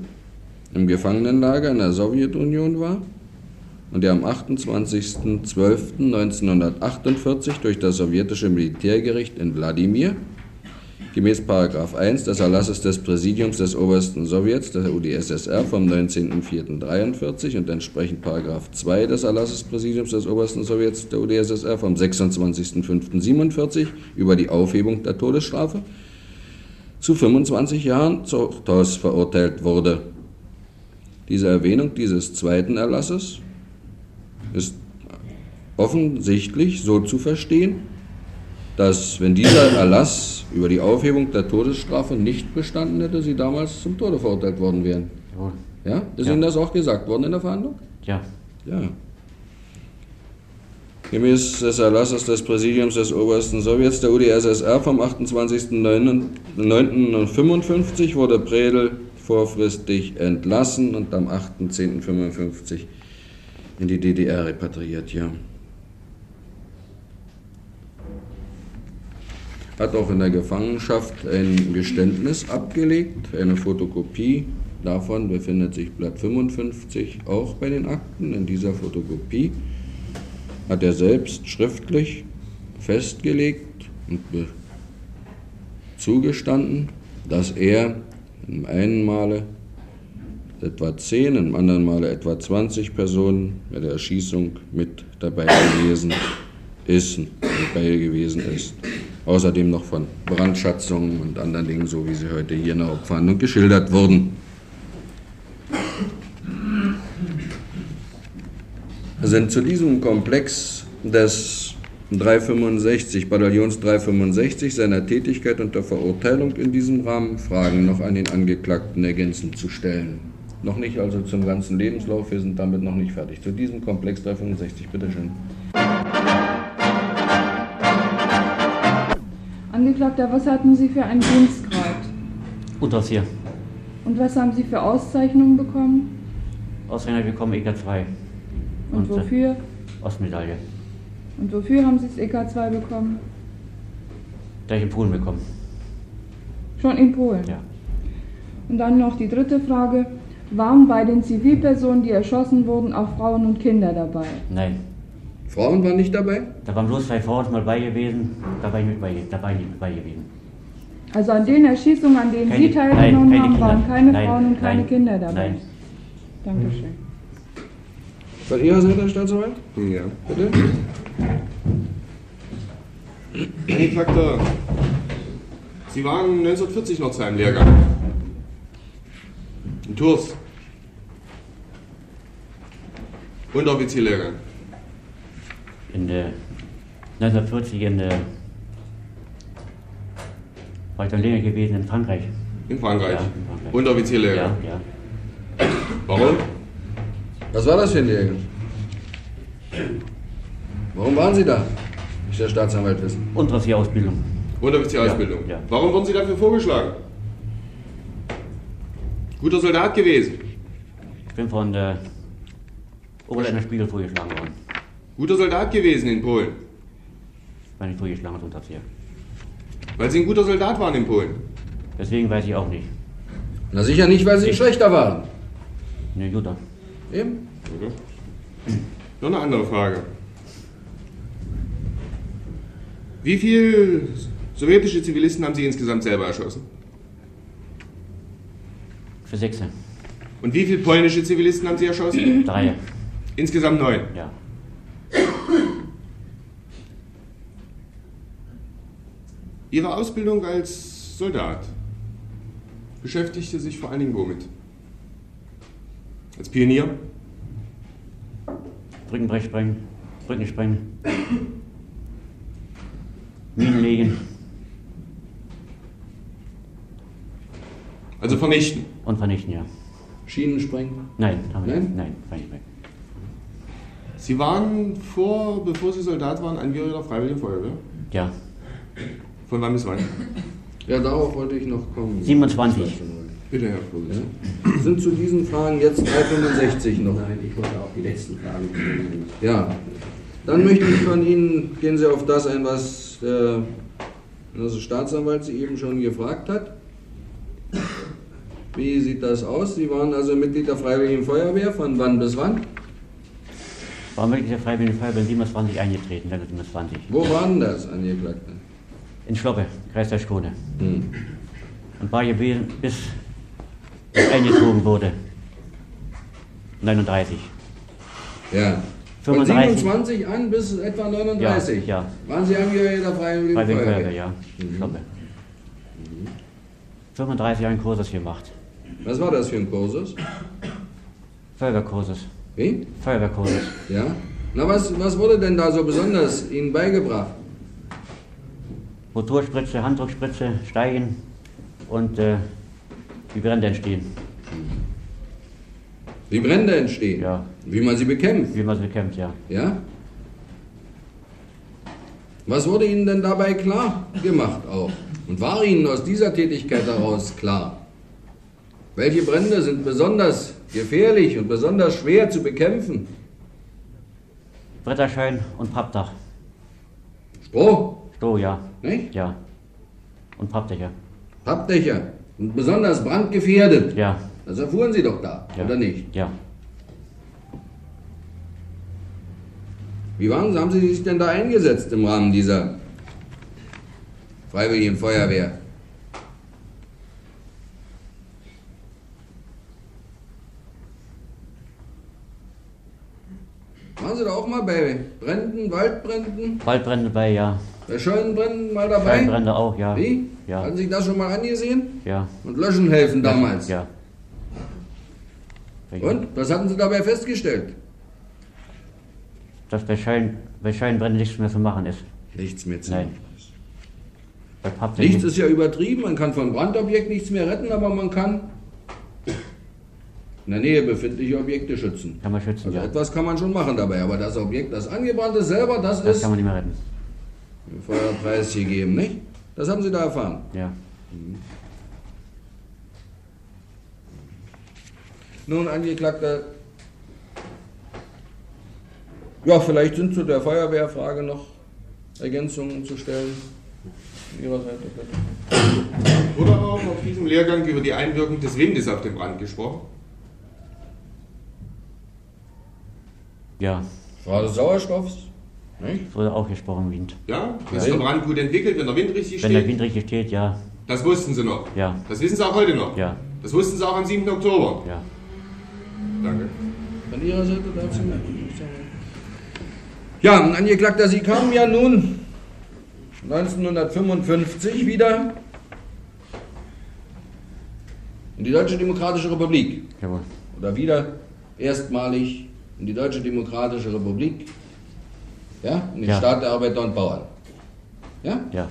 im Gefangenenlager in der Sowjetunion war und der am 28.12.1948 durch das sowjetische Militärgericht in Wladimir gemäß § 1 des Erlasses des Präsidiums des Obersten Sowjets der UdSSR vom 19.04.43 und entsprechend § 2 des Erlasses des Präsidiums des Obersten Sowjets der UdSSR vom 26.05.47 über die Aufhebung der Todesstrafe zu 25 Jahren Zuchthaus verurteilt wurde. Diese Erwähnung dieses zweiten Erlasses ist offensichtlich so zu verstehen, dass wenn dieser Erlass über die Aufhebung der Todesstrafe nicht bestanden hätte, sie damals zum Tode verurteilt worden wären. Jawohl. Ja? Ist Ja. Ihnen das auch gesagt worden in der Verhandlung? Ja. Ja. Gemäß des Erlasses des Präsidiums des Obersten Sowjets der UdSSR vom 28.09.1955 wurde Predel vorfristig entlassen und am 8.10.55 in die DDR repatriiert, ja. Hat auch in der Gefangenschaft ein Geständnis abgelegt, eine Fotokopie davon befindet sich Blatt 55 auch bei den Akten. In dieser Fotokopie hat er selbst schriftlich festgelegt und zugestanden, dass er im einen Male etwa 10, im anderen Male etwa 20 Personen bei der Erschießung mit dabei gewesen ist, dabei gewesen ist. Außerdem noch von Brandschatzungen und anderen Dingen, so wie sie heute hier in der Hauptverhandlung geschildert wurden. sind zu diesem Komplex des 365, Bataillons 365, seiner Tätigkeit und der Verurteilung in diesem Rahmen Fragen noch an den Angeklagten ergänzend zu stellen. Noch nicht also zum ganzen Lebenslauf, wir sind damit noch nicht fertig. Zu diesem Komplex 365, bitteschön. Angeklagter, was hatten Sie für einen Dienstgrad? Unteroffizier. Und was haben Sie für Auszeichnungen bekommen? Ausländer bekommen EK2. Und äh, wofür? Ostmedaille. Und wofür haben Sie das EK2 bekommen? Da ich in Polen bekommen. Schon in Polen. Ja. Und dann noch die dritte Frage. Waren bei den Zivilpersonen, die erschossen wurden, auch Frauen und Kinder dabei? Nein. Frauen waren nicht dabei? Da waren bloß zwei Frauen mal bei gewesen. Da war ich mit bei, dabei nicht mit bei gewesen. Also an den Erschießungen, an denen Keine- Sie teilgenommen nein, haben, waren keine Nein, Frauen und keine nein, Kinder dabei. nein. Dankeschön. Von Ihrer Seite, Herr Staatsanwalt? Ja. Bitte? Angeklagter, Sie waren 1940 noch zu einem Lehrgang. In Tours. Unteroffizierlehrgang. In der 1940 in der war ich dann länger gewesen in Frankreich. In Frankreich. Ja, in Frankreich. Unteroffizierlehrgang. Ja, ja. Warum? Was war das für ein Lehrgang? Warum waren Sie da? Ich der Staatsanwalt wissen. Unteroffizierausbildung. Unteroffizierausbildung. Ja, ja. Warum wurden Sie dafür vorgeschlagen? Guter Soldat gewesen. Ich bin von der Oberleitner Spiegel vorgeschlagen worden. Guter Soldat gewesen in Polen. War nicht vorgeschlagen als Unteroffizier. Weil Sie ein guter Soldat waren in Polen. Deswegen weiß ich auch nicht. Na sicher nicht, weil Sie schlechter waren. Ne, Jutta. Eben? Noch eine andere Frage. Wie viele sowjetische Zivilisten haben Sie insgesamt selber erschossen? Für Sechse. Und wie viele polnische Zivilisten haben Sie erschossen? Drei. Insgesamt neun. Ja. Ihre Ausbildung als Soldat beschäftigte sich vor allen Dingen womit? Als Pionier? Brückenbrech sprengen. Brücken sprengen. Minen legen Also vernichten. und vernichten, ja. Schienen sprengen? Nein, haben wir Nein? nicht. Nein, war nicht bei. Sie waren vor, bevor Sie Soldat waren, Angehöriger der Freiwilligen Feuerwehr. Ja. Von wann bis wann? Ja, darauf wollte ich noch kommen. 27. Bitte, Herr Vorsitzender. Sind zu diesen Fragen jetzt 365 noch? Nein, ich wollte auch die letzten Fragen. Ja. Dann möchte ich von Ihnen, gehen Sie auf das ein, was der also Staatsanwalt Sie eben schon gefragt hat. Wie sieht das aus? Sie waren also Mitglied der Freiwilligen Feuerwehr. Von wann bis wann? War Mitglied der Freiwilligen Feuerwehr 27 eingetreten, dann 27. Wo waren das, Angeklagte? In Schloppe, Kreis der Skone. Hm. Und war gewesen, bis es eingezogen wurde. 39. Ja. Von 35. 27 an bis etwa 39? Ja, ja. Waren Sie Angehörige der Freiwilligen Freiwillige Feuerwehr? Ja. Mhm. Schloppe. 35 Jahre Kurses gemacht. Was war das für ein Kursus? Feuerwehrkurses. Wie? Feuerwehrkurses. Ja. Na, was, was wurde denn da so besonders Ihnen beigebracht? Motorspritze, Handdruckspritze, Steigen und äh, wie Brände entstehen. Wie Brände entstehen? Ja. Wie man sie bekämpft? Wie man sie bekämpft, ja. Ja? Was wurde Ihnen denn dabei klar gemacht auch? Und war Ihnen aus dieser Tätigkeit heraus klar? Welche Brände sind besonders gefährlich und besonders schwer zu bekämpfen? Bretterschein und Pappdach. Stroh, Stroh, ja. nicht? Ja. Und Pappdächer. Pappdächer. Und besonders brandgefährdet. Ja. Das erfuhren Sie doch da, ja. oder nicht? Ja. Wie waren, haben Sie sich denn da eingesetzt im Rahmen dieser Freiwilligen Feuerwehr? Waren Sie da auch mal bei Bränden, Waldbränden, Waldbrände bei, ja. bei Scheunenbränden mal dabei? Scheinbrände auch, ja. Wie? Ja. Hatten Sie sich das schon mal angesehen? Ja. Und löschen helfen damals? Ja. Und? Was hatten Sie dabei festgestellt? Dass bei, Schein, bei Scheinbränden nichts mehr zu machen ist. Nichts mehr zu Nein. Bei Pappdächern. Nichts ist ja übertrieben, man kann von Brandobjekt nichts mehr retten, aber man kann in der Nähe befindliche Objekte schützen. Kann man schützen, Also ja. etwas kann man schon machen dabei, aber das Objekt, das angebrannt ist selber, das, Das ist kann man nicht mehr retten. dem Feuerpreis gegeben, nicht? Das haben Sie da erfahren. Ja. Nun, Angeklagter, ja, vielleicht sind zu der Feuerwehrfrage noch Ergänzungen zu stellen. Von Ihrer Seite bitte. Wurde auch auf diesem Lehrgang über die Einwirkung des Windes auf den Brand gesprochen? Ja. Des Sauerstoffs, nicht? Es wurde auch gesprochen, Wind. Ja? Ist Ja. der Brand gut entwickelt, wenn der Wind richtig Wenn der steht? Wind richtig steht, ja. Das wussten Sie noch. Ja. Das wissen Sie auch heute noch. Ja. Das wussten Sie auch am 7. Oktober. Ja. Danke. Von Ihrer Seite dazu? Ja, Angeklagter, Sie kamen ja nun 1955 wieder in die Deutsche Demokratische Republik. Jawohl. Oder wieder erstmalig in die Deutsche Demokratische Republik. Ja, in den Ja. Staat der Arbeiter und Bauern. Ja? Ja.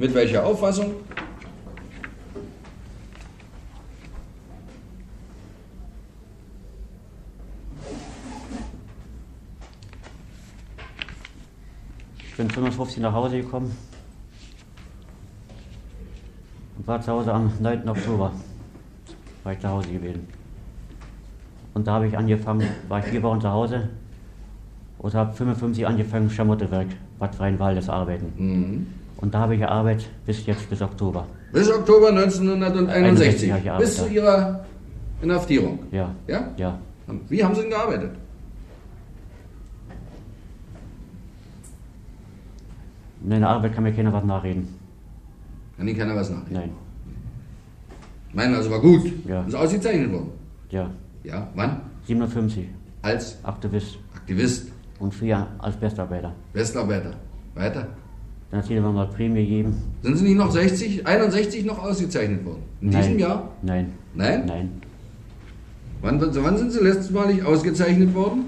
Mit welcher Auffassung? Ich bin 55 nach Hause gekommen und war zu Hause am 9. Oktober. War ich zu Hause gewesen. Und da habe ich angefangen, war ich vier Wochen zu Hause und habe 55 angefangen, Schamottewerk, Bad Freienwaldes arbeiten. Mhm. Und da habe ich gearbeitet bis jetzt, bis Oktober. Bis Oktober 1961. 61 habe ich gearbeitet, bis zu. Ihrer Inhaftierung. Ja. Ja? Ja. Wie haben Sie denn gearbeitet? In meiner Arbeit kann mir keiner was nachreden. Kann Ihnen keiner was nachreden? Nein. Meinen also war gut. Ja. Ist ausgezeichnet worden. Ja. Ja, wann? 57. Als Aktivist. Aktivist, Und vier als Bestarbeiter. Westarbeiter. Weiter. Dann hat jeder mal Prämie gegeben. Sind Sie nicht noch 60, 61 noch ausgezeichnet worden? In Nein. diesem Jahr? Nein. Nein? Nein. Wann, wann sind Sie letztmalig ausgezeichnet worden?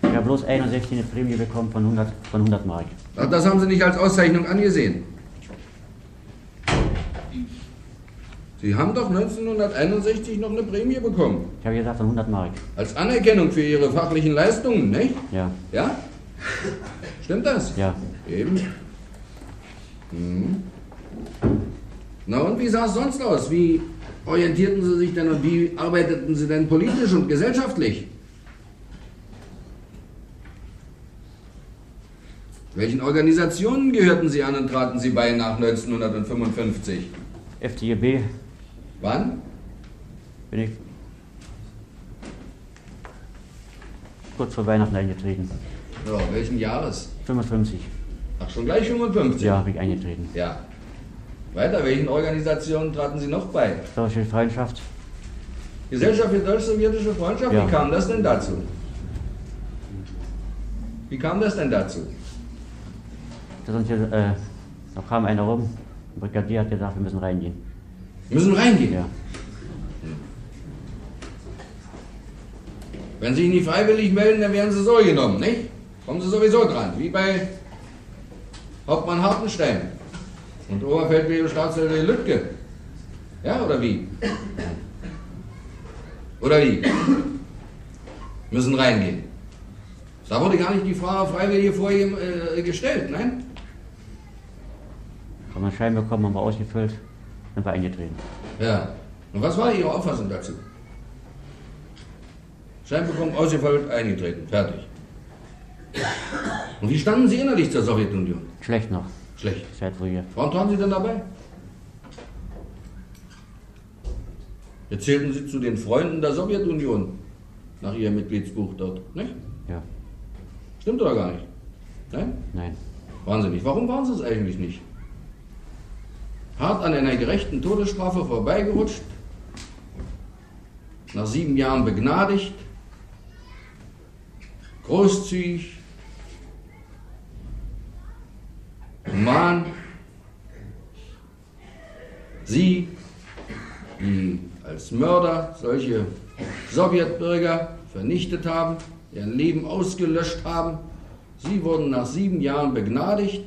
Ich habe bloß 61 eine Prämie bekommen von 100, von 100 Mark. Ach, das haben Sie nicht als Auszeichnung angesehen. Sie haben doch 1961 noch eine Prämie bekommen. Ich habe gesagt von 100 Mark. Als Anerkennung für Ihre fachlichen Leistungen, nicht? Ja. Ja? Stimmt das? Ja. Eben. Hm. Na und wie sah es sonst aus? Wie orientierten Sie sich denn und wie arbeiteten Sie denn politisch und gesellschaftlich? Welchen Organisationen gehörten Sie an und traten Sie bei nach 1955? FDJB Wann? bin ich kurz vor Weihnachten eingetreten. Ja, welchen Jahres? 55. Ach, schon gleich 55? Ja, habe ich eingetreten. Ja. Weiter, welchen Organisationen traten Sie noch bei? Deutsche Freundschaft, Gesellschaft für deutsch-sowjetische Freundschaft, Ja. wie kam das denn dazu? Wie kam das denn dazu? da, sind hier, äh, da kam einer rum, der Brigadier hat gesagt, wir müssen reingehen. Wir müssen reingehen. Ja, Wenn Sie sich nicht freiwillig melden, dann werden Sie so genommen, nicht? Kommen Sie sowieso dran, wie bei Hauptmann Hartenstein und Oberfeldwebel Staatsfeldwebel Lüttke. Ja, oder wie? Oder wie? Müssen reingehen. Da wurde gar nicht die Frage freiwillig vor ihm äh, gestellt, nein? haben wir einen Schein bekommen, haben wir ausgefüllt, sind wir eingetreten. Ja. Und was war Ihre Auffassung dazu? Schein bekommen, ausgefüllt, eingetreten, fertig. Und wie standen Sie innerlich zur Sowjetunion? Schlecht noch, Schlecht. seit früher. Warum waren Sie denn dabei? Jetzt zählten Sie zu den Freunden der Sowjetunion nach Ihrem Mitgliedsbuch dort, nicht? Ja, Stimmt oder gar nicht? Nein? nein. Waren Sie nicht. Warum waren Sie es eigentlich nicht? Hart an einer gerechten Todesstrafe vorbeigerutscht, nach sieben Jahren begnadigt, großzügig, human. Sie, die als Mörder solche Sowjetbürger vernichtet haben, ihr Leben ausgelöscht haben, sie wurden nach sieben Jahren begnadigt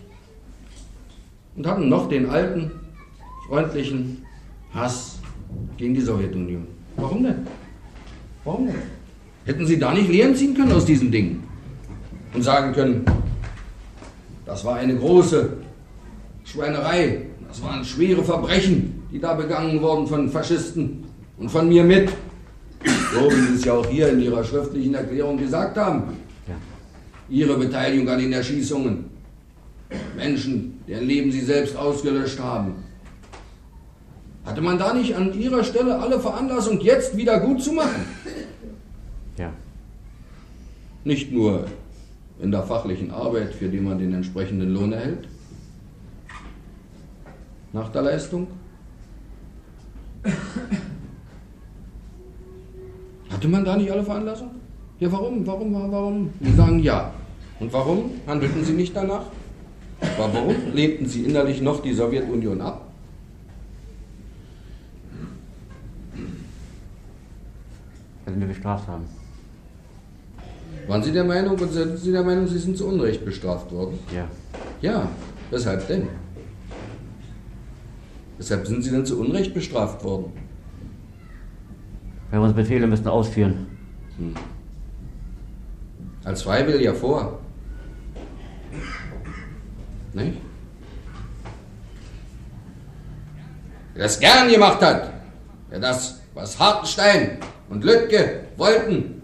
und hatten noch den alten, freundlichen Hass gegen die Sowjetunion. Warum denn? Warum denn? Hätten Sie da nicht Lehren ziehen können aus diesen Dingen und sagen können, das war eine große Schweinerei, das waren schwere Verbrechen, die da begangen wurden von Faschisten und von mir mit. So wie Sie es ja auch hier in Ihrer schriftlichen Erklärung gesagt haben. Ihre Beteiligung an den Erschießungen. Menschen, deren Leben Sie selbst ausgelöscht haben. Hatte man da nicht an Ihrer Stelle alle Veranlassung, jetzt wieder gut zu machen? Ja, Nicht nur in der fachlichen Arbeit, für die man den entsprechenden Lohn erhält, nach der Leistung. Hatte man da nicht alle Veranlassung? Ja, warum? Warum? Warum? warum? Sie sagen ja. Und warum handelten Sie nicht danach? Warum lehnten Sie innerlich noch die Sowjetunion ab? Weil wir bestraft haben. Waren Sie der Meinung und sind Sie der Meinung, Sie sind zu Unrecht bestraft worden? Ja, Ja, weshalb denn? Weshalb sind Sie denn zu Unrecht bestraft worden? weil wir unsere Befehle müssen ausführen. Als Freiwilliger vor. Nicht? Wer das gern gemacht hat, wer das, was Hartenstein und Lüttke wollten,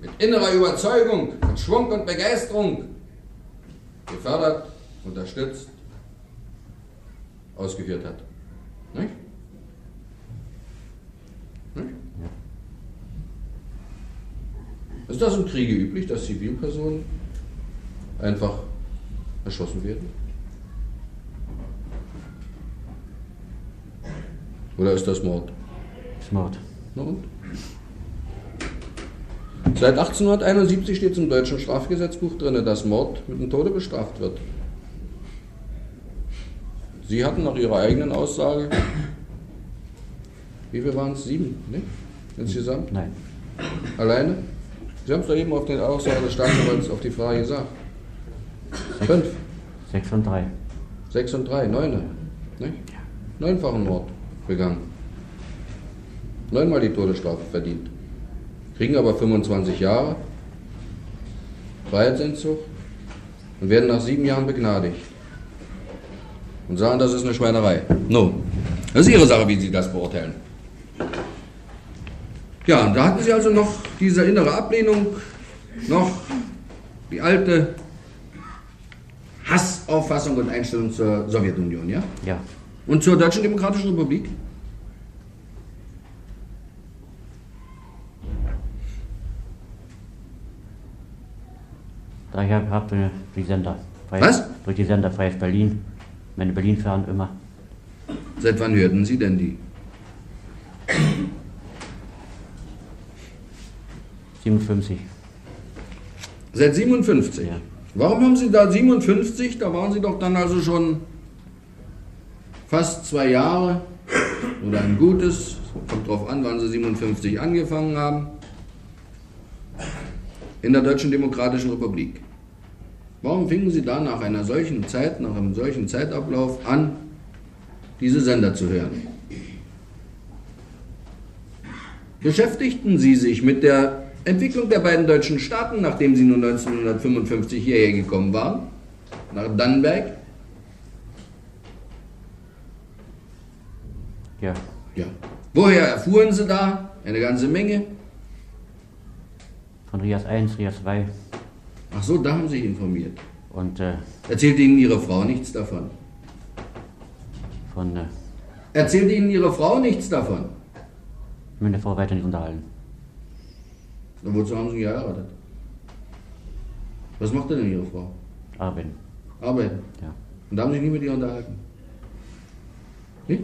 mit innerer Überzeugung, mit Schwung und Begeisterung, gefördert, unterstützt, ausgeführt hat. Nicht? Nicht? Ist das im Kriege üblich, dass Zivilpersonen einfach erschossen werden? Oder ist das Mord? Das ist Mord. Na und? Seit 1871 steht es im deutschen Strafgesetzbuch drin, dass Mord mit dem Tode bestraft wird. Sie hatten nach Ihrer eigenen Aussage, wie viel waren es? Sieben, ne? Insgesamt? Nein, Alleine? Sie haben es doch eben auf den Aussage des Staatsanwalts auf die Frage gesagt. Fünf, sechs und drei. sechs und drei, neune. Nicht? Neunfachen Mord begangen. Neunmal die Todesstrafe verdient. Kriegen aber 25 Jahre, Freiheitsentzug und werden nach sieben Jahren begnadigt. Und sagen, das ist eine Schweinerei. No. Das ist Ihre Sache, wie Sie das beurteilen. Ja, und da hatten Sie also noch diese innere Ablehnung, noch die alte Auffassung und Einstellung zur Sowjetunion, ja? Ja. Und zur Deutschen Demokratischen Republik? Daher habt ihr die Sender. Was? Durch die Sender Freies Berlin. Wenn in Berlin fahren, immer. Seit wann hörten Sie denn die? 57. Seit 57? Ja. Warum haben Sie da 57? Da waren Sie doch dann also schon fast zwei Jahre oder ein gutes. Kommt drauf an, wann Sie 57 angefangen haben. In der Deutschen Demokratischen Republik. Warum fingen Sie da nach einer solchen Zeit, nach einem solchen Zeitablauf an, diese Sender zu hören? Beschäftigten Sie sich mit der Entwicklung der beiden deutschen Staaten, nachdem Sie nun 1955 hierher gekommen waren, nach Dannenberg? Ja. Ja. Woher erfuhren Sie da? Eine ganze Menge. Von Rias 1, Rias 2. Ach so, da haben Sie sich informiert. Und äh, Erzählte Ihnen Ihre Frau nichts davon? von äh, Erzählte Ihnen Ihre Frau nichts davon? mit der Frau weiter nicht unterhalten. Na, wozu haben Sie geheiratet? Was macht denn Ihre Frau? Arbeiten. Arbeiten. Ja. Und da haben Sie sich nie mit ihr unterhalten? Nicht?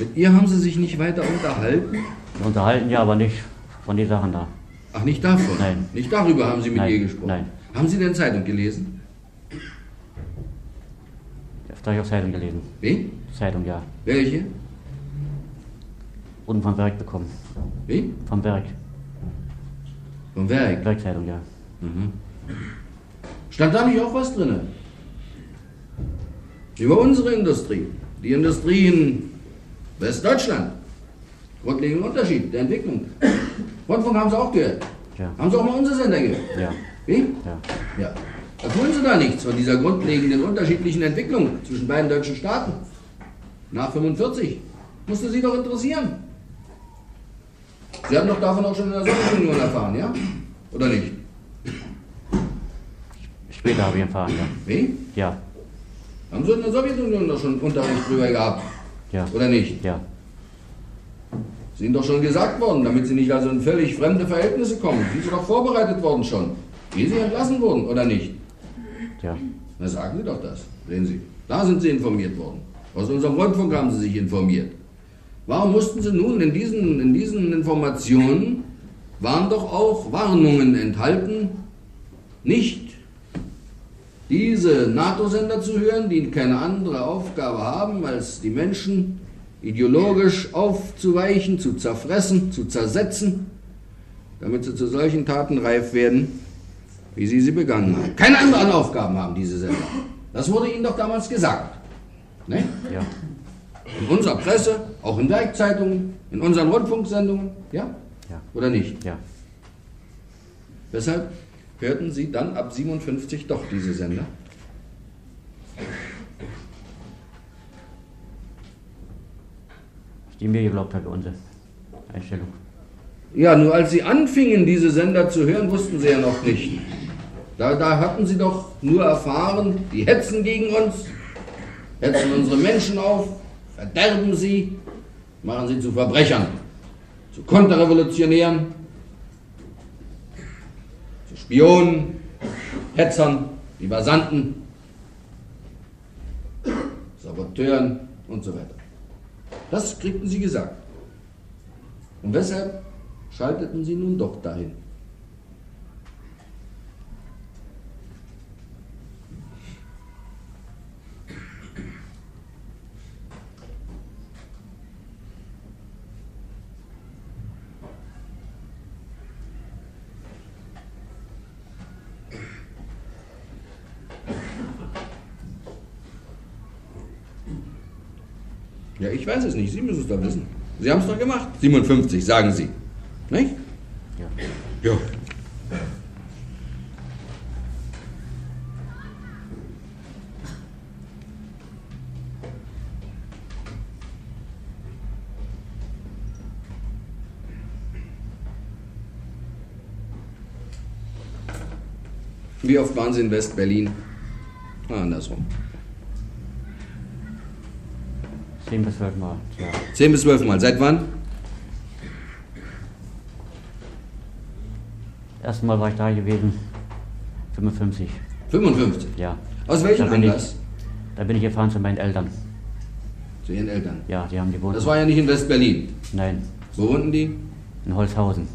Mit ihr haben Sie sich nicht weiter unterhalten? Wir unterhalten ja, aber nicht von den Sachen da. Ach, nicht davon? Nein. Nicht darüber haben Sie mit Nein, ihr gesprochen? nein. Haben Sie denn Zeitung gelesen? Da habe ich auch Zeitung gelesen. Wie? Zeitung, ja. Welche? Und vom Werk bekommen. Wie? Vom Werk. Vom Werk. Werkzeitung, ja. Mhm. Stand da nicht auch was drin? Über unsere Industrie. Die Industrie in Westdeutschland. Grundlegender Unterschied der Entwicklung. Rundfunk haben Sie auch gehört. Ja. Haben Sie auch mal unsere Sender gehört? Ja. Wie? Ja. Ja. Da tun Sie da nichts von dieser grundlegenden unterschiedlichen Entwicklung zwischen beiden deutschen Staaten. Nach 45. Musste Sie doch interessieren. Sie haben doch davon auch schon in der Sowjetunion erfahren, ja? Oder nicht? Später habe ich erfahren, ja. Wie? Ja. Haben Sie in der Sowjetunion doch schon Unterricht drüber gehabt? Ja. Oder nicht? Ja. Ist Ihnen doch schon gesagt worden, damit Sie nicht also in völlig fremde Verhältnisse kommen. Sind Sie doch vorbereitet worden schon. Wie Sie entlassen wurden, oder nicht? Ja. Na sagen Sie doch das. Sehen Sie. Da sind Sie informiert worden. Aus unserem Rundfunk haben Sie sich informiert. Warum mussten Sie nun in diesen, in diesen Informationen, waren doch auch Warnungen enthalten, nicht diese NATO-Sender zu hören, die keine andere Aufgabe haben, als die Menschen ideologisch aufzuweichen, zu zerfressen, zu zersetzen, damit sie zu solchen Taten reif werden, wie sie sie begangen haben. Keine anderen Aufgaben haben diese Sender. Das wurde Ihnen doch damals gesagt. Ne? Ja. In unserer Presse, auch in Werkzeitungen, in unseren Rundfunksendungen, ja? Ja. Oder nicht? Ja. Weshalb hörten Sie dann ab 57 doch diese Sender? Die mir geglaubt hat, unsere Einstellung. Ja, nur als Sie anfingen, diese Sender zu hören, wussten Sie ja noch nicht. Da, da hatten Sie doch nur erfahren, die hetzen gegen uns, hetzen unsere Menschen auf, verderben sie, machen sie zu Verbrechern, zu Konterrevolutionären, zu Spionen, Hetzern, Libersanten, Saboteuren und so weiter. Das kriegten Sie gesagt. Und weshalb schalteten Sie nun doch dahin? Ja, ich weiß es nicht. Sie müssen es doch wissen. Sie haben es doch gemacht. 57, sagen Sie. Nicht? Ja. Ja. Wie oft waren Sie in West-Berlin? Na, andersrum. 10 bis 12 Mal. Ja. 10 bis 12 Mal. Seit wann? Erstmal war ich da gewesen, 55. 55? Ja. Aus welchem da bin Anlass? Ich, da bin ich gefahren zu meinen Eltern. Zu Ihren Eltern? Ja, die haben gewohnt. Das war ja nicht in West-Berlin. Nein. Wo wohnten die? In Holzhausen.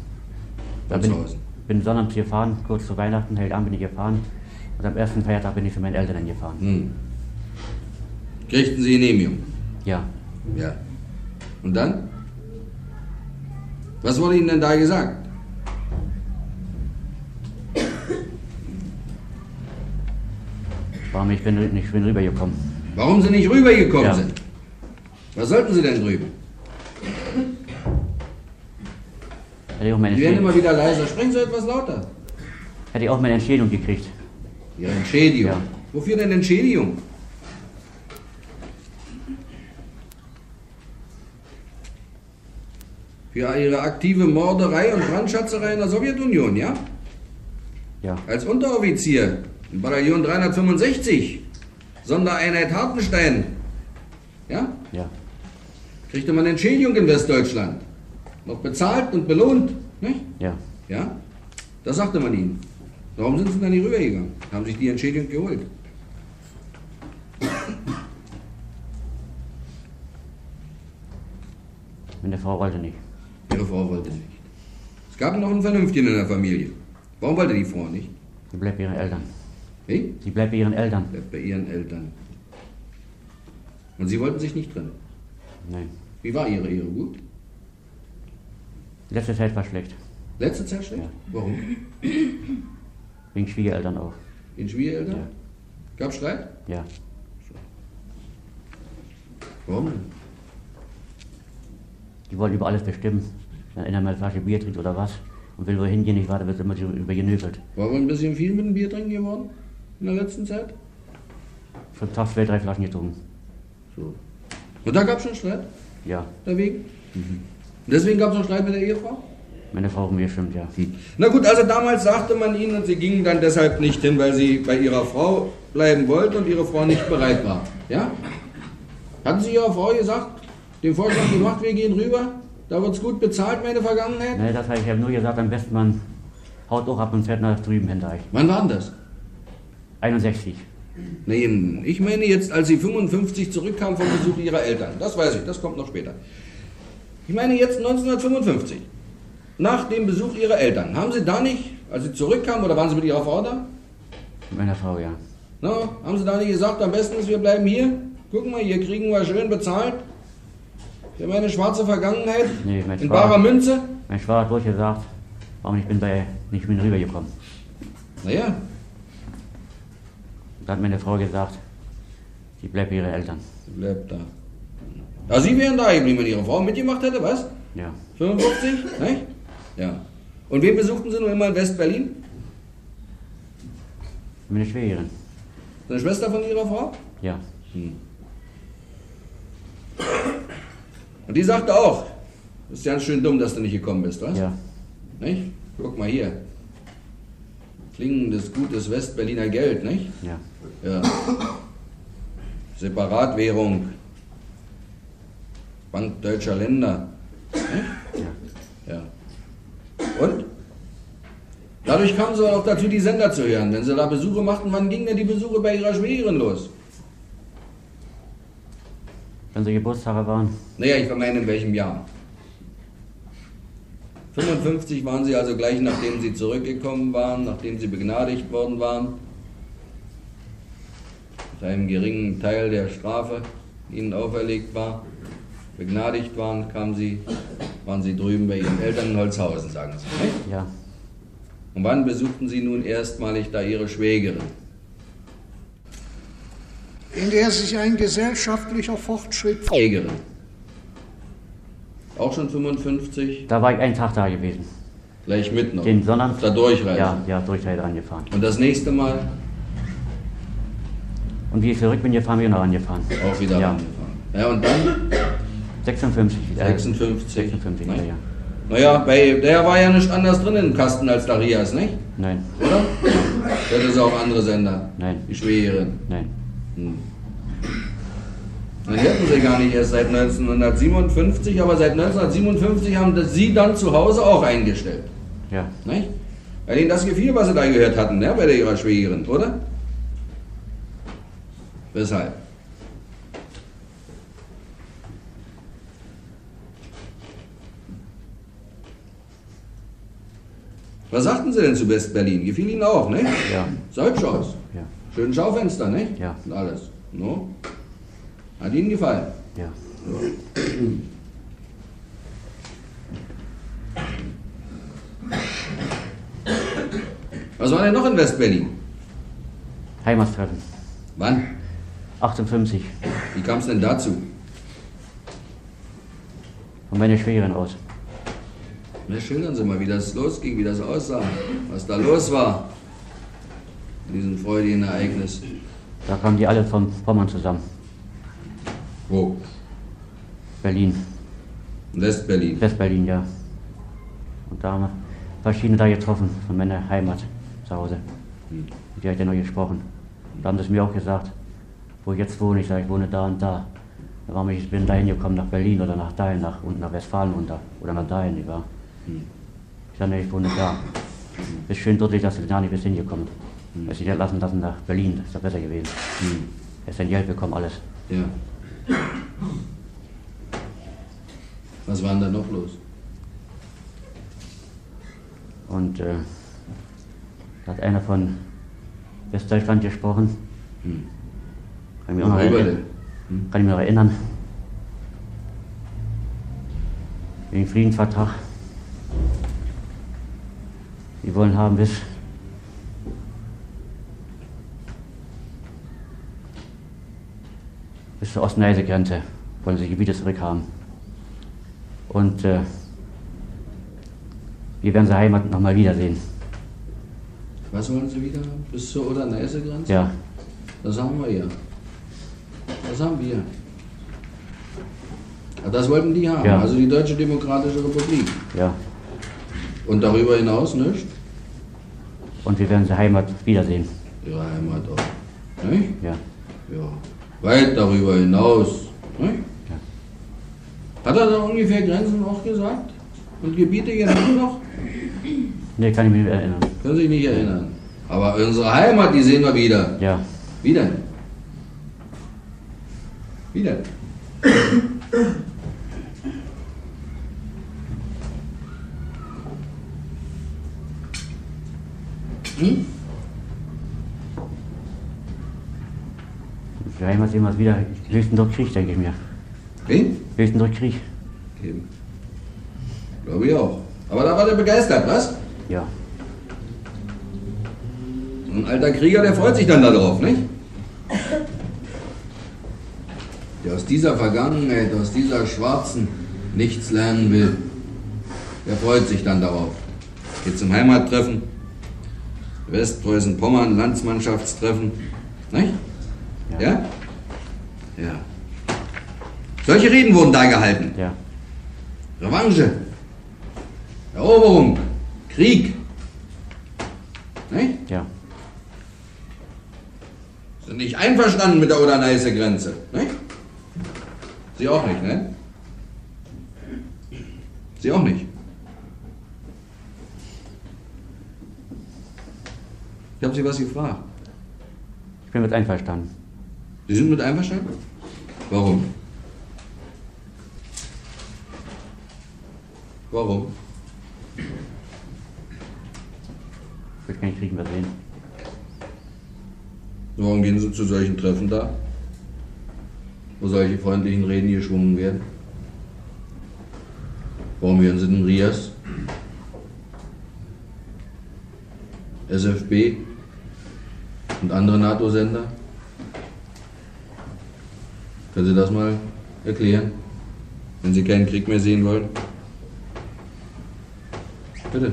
Da bin Holzhausen. ich bin sonnabends gefahren, kurz zu Weihnachten, Heiligabend bin ich gefahren. Und am ersten Feiertag bin ich zu meinen Eltern gefahren. Hm. Kriegten Sie Genehmigung? Ja. Ja. Und dann? Was wurde Ihnen denn da gesagt? Warum ich bin nicht bin rübergekommen? Warum Sie nicht rübergekommen Ja. sind? Was sollten Sie denn drüben? Hätte ich auch meine Die werden immer wieder leiser. Sprechen Sie etwas lauter. hätte ich auch meine Entschädigung gekriegt. Ihre Entschädigung. Ja. Wofür denn Entschädigung? Für Ihre aktive Morderei und Brandschatzerei in der Sowjetunion, ja? Ja. Als Unteroffizier in Bataillon 365, Sondereinheit Hartenstein, ja? Ja. Kriegte man Entschädigung in Westdeutschland. Noch bezahlt und belohnt, nicht? Ja. Ja? Das sagte man ihnen. Warum sind sie dann nicht rübergegangen? Haben sich die Entschädigung geholt. Meine Frau wollte nicht. Ihre Frau wollte nicht. Es gab noch einen Vernünftigen in der Familie. Warum wollte die Frau nicht? Sie bleibt bei ihren Eltern. Wie? Sie bleibt bei ihren Eltern. Bleibt bei ihren Eltern. Und sie wollten sich nicht trennen. Nein. Wie war ihre Ehe? Gut? Letzte Zeit war schlecht. Letzte Zeit schlecht? Ja. Warum? Wegen Schwiegereltern auch. In Schwiegereltern? Ja. Gab Streit? Ja. Warum? Die wollen über alles bestimmen. Wenn einer mal eine Flasche Bier trinkt oder was und will wohin gehen, nicht weiter, wird immer über genötigt. War wohl ein bisschen viel mit dem Bier trinken geworden? In der letzten Zeit? Schon Tag zwei, drei Flaschen getrunken. So. Und da gab es schon Streit? Ja. Dagegen? Und deswegen gab es noch Streit mit der Ehefrau? Meine Frau mir stimmt, ja. Na gut, also damals sagte man ihnen und sie gingen dann deshalb nicht hin, weil sie bei ihrer Frau bleiben wollten und ihre Frau nicht bereit war. Ja? Hatten Sie Ihrer Frau gesagt, den Vorschlag gemacht, wir gehen rüber? Da wird's gut bezahlt, meine Vergangenheit? Nee, das habe ich ja nur gesagt, am besten man haut auch ab und fährt nach drüben hinter euch. Wann war denn das? 61. Nee, ich meine jetzt, als Sie 55 zurückkamen vom Besuch Ihrer Eltern. Das weiß ich, das kommt noch später. Ich meine jetzt 1955. Nach dem Besuch Ihrer Eltern. Haben Sie da nicht, als Sie zurückkamen, oder waren Sie mit Ihrer Frau da? Mit meiner Frau, ja. Na, haben Sie da nicht gesagt, am besten ist, wir bleiben hier? Guck mal, hier kriegen wir schön bezahlt. Wir haben eine schwarze Vergangenheit. Nee, mein in Schwager- barer Münze. Mein Schwager hat wohl gesagt, warum ich bin bei nicht bin rübergekommen. Naja, Da hat meine Frau gesagt, sie bleibt bei ihren Eltern. sie bleibt da. Ja, Sie wären da geblieben, wenn Ihre Frau mitgemacht hätte, was? Ja. 55? Nicht? Ja. Und wen besuchten Sie nur immer in West-Berlin? Meine Schwägerin. Eine Schwester von Ihrer Frau? Ja. Und die sagte auch, das ist ganz schön dumm, dass du nicht gekommen bist, was? Ja. Nicht? Guck mal hier. Klingendes, gutes Westberliner Geld, nicht? Ja. Ja. Separatwährung. Bank deutscher Länder. Nicht? Ja. Ja. Und? Dadurch kamen sie auch dazu, die Sender zu hören. Wenn sie da Besuche machten, wann gingen denn die Besuche bei ihrer Schwägerin los? Wenn sie Geburtstage waren, Naja, ich meine, in welchem Jahr? 55 waren sie also gleich nachdem sie zurückgekommen waren, nachdem sie begnadigt worden waren. Mit einem geringen Teil der Strafe, die ihnen auferlegt war. Begnadigt waren, kamen sie, waren sie drüben bei ihren Eltern in Holzhausen, sagen sie. Nicht? ja. Und wann besuchten sie nun erstmalig da ihre Schwägerin? In der sich ein gesellschaftlicher Fortschritt Schwägerin. Auch schon 55? Da war ich einen Tag da gewesen. Gleich mit noch. Den Sonnabend. Da durchreisen. Ja, ja, Durchreise angefahren. Und das nächste Mal Und wie ich zurück bin gefahren, bin ich noch angefahren. auch wieder Ja. rangefahren. Ja, und dann 56. Äh, 56. 56, ja, Nein. ja. Naja, bei, der war ja nicht anders drin im Kasten als Darias, nicht? Nein. Oder? Hört es auch andere Sender? Nein. Die Schwägerin? Nein. Hm. Dann hörten sie gar nicht erst seit 1957, aber seit 1957 haben sie dann zu Hause auch eingestellt. Ja. Nicht? Weil ihnen das gefiel, was sie da gehört hatten, ne? bei der ihrer Schwägerin, oder? Weshalb? Was sagten Sie denn zu West-Berlin? Gefiel Ihnen auch, ne? Ja. Sah hübsch aus. Schön Schaufenster, ne? Ja. Und alles. No? Hat Ihnen gefallen? Ja. Was war denn noch in West-Berlin? Heimatstreffen. Wann? 58. Wie kam es denn dazu? Von meiner Schwägerin aus. Na, schildern Sie mal, wie das losging, wie das aussah, was da los war. In diesem freudigen Ereignis. Da kamen die alle von Pommern zusammen. Wo? Berlin. West-Berlin. West-Berlin, ja. Und da haben wir verschiedene da getroffen, von meiner Heimat zu Hause. Hm. Die hat ja noch gesprochen. Da haben sie es mir auch gesagt, wo ich jetzt wohne. Ich sage, ich wohne da und da. Da war ich, ich bin dahin gekommen, nach Berlin oder nach dahin, nach, unten nach Westfalen runter. Oder nach dahin, ich war. Hm. Ich sage, nee, ich wohne da. Ist schön deutlich, dass sie gar nicht bis hingekommen. Hm. Dass sie nicht lassen lassen nach Berlin, das ist ja besser gewesen. Hm. Erst ein Geld bekommen, alles. Ja. Was war denn da noch los? Und äh, da hat einer von Westdeutschland gesprochen. Hm. Kann ich mich auch noch erinnern. denn? Kann ich mich noch erinnern. Wegen Friedensvertrag. Die wollen haben bis bis zur Ost-Neise-Grenze wollen sie Gebiete zurückhaben. Und äh, wir werden sie Heimat nochmal wiedersehen. Was wollen Sie wieder haben? Bis zur Oder-Neiße-Grenze? Ja, Das haben wir ja. Das haben wir. Ah, Das wollten die haben, Ja. also die Deutsche Demokratische Republik. ja. Und darüber hinaus nichts? Und wir werden sie Heimat wiedersehen. Ihre Heimat auch. Nicht? Ja. Ja. Weit darüber hinaus. Ja. Hat er da ungefähr Grenzen auch gesagt? Und Gebiete genannt noch? Nee, kann ich mich nicht erinnern. Können Sie sich nicht erinnern. Aber unsere Heimat, die sehen wir wieder. Ja, Wie denn? Wie denn? Hm? Heimat sehen wir es wieder. Höchstens durch Krieg, denke ich mir. Wen? Höchstens durch Krieg. Eben. Glaube ich auch. Aber da war der begeistert, was? Ja, Ein alter Krieger, der freut sich dann darauf, nicht? Der aus dieser Vergangenheit, aus dieser schwarzen, nichts lernen will, der freut sich dann darauf. Geht zum Heimattreffen, Westpreußen-Pommern, Landsmannschaftstreffen, nicht? Ja? Ja. Solche Reden wurden da gehalten. ja, Revanche, Eroberung, Krieg. Nicht? ja. Sind nicht einverstanden mit der Oder-Neiße-Grenze. Nicht? Sie auch nicht, ne? Sie auch nicht. Ich habe Sie was gefragt. Ich bin mit einverstanden. Sie sind mit einverstanden? Warum? Warum? Ich will keinen Krieg mehr sehen. Warum gehen Sie zu solchen Treffen da? Wo solche freundlichen Reden geschwungen werden? Warum hören Sie den RIAS? SFB und andere NATO-Sender? Können Sie das mal erklären, wenn Sie keinen Krieg mehr sehen wollen? Bitte.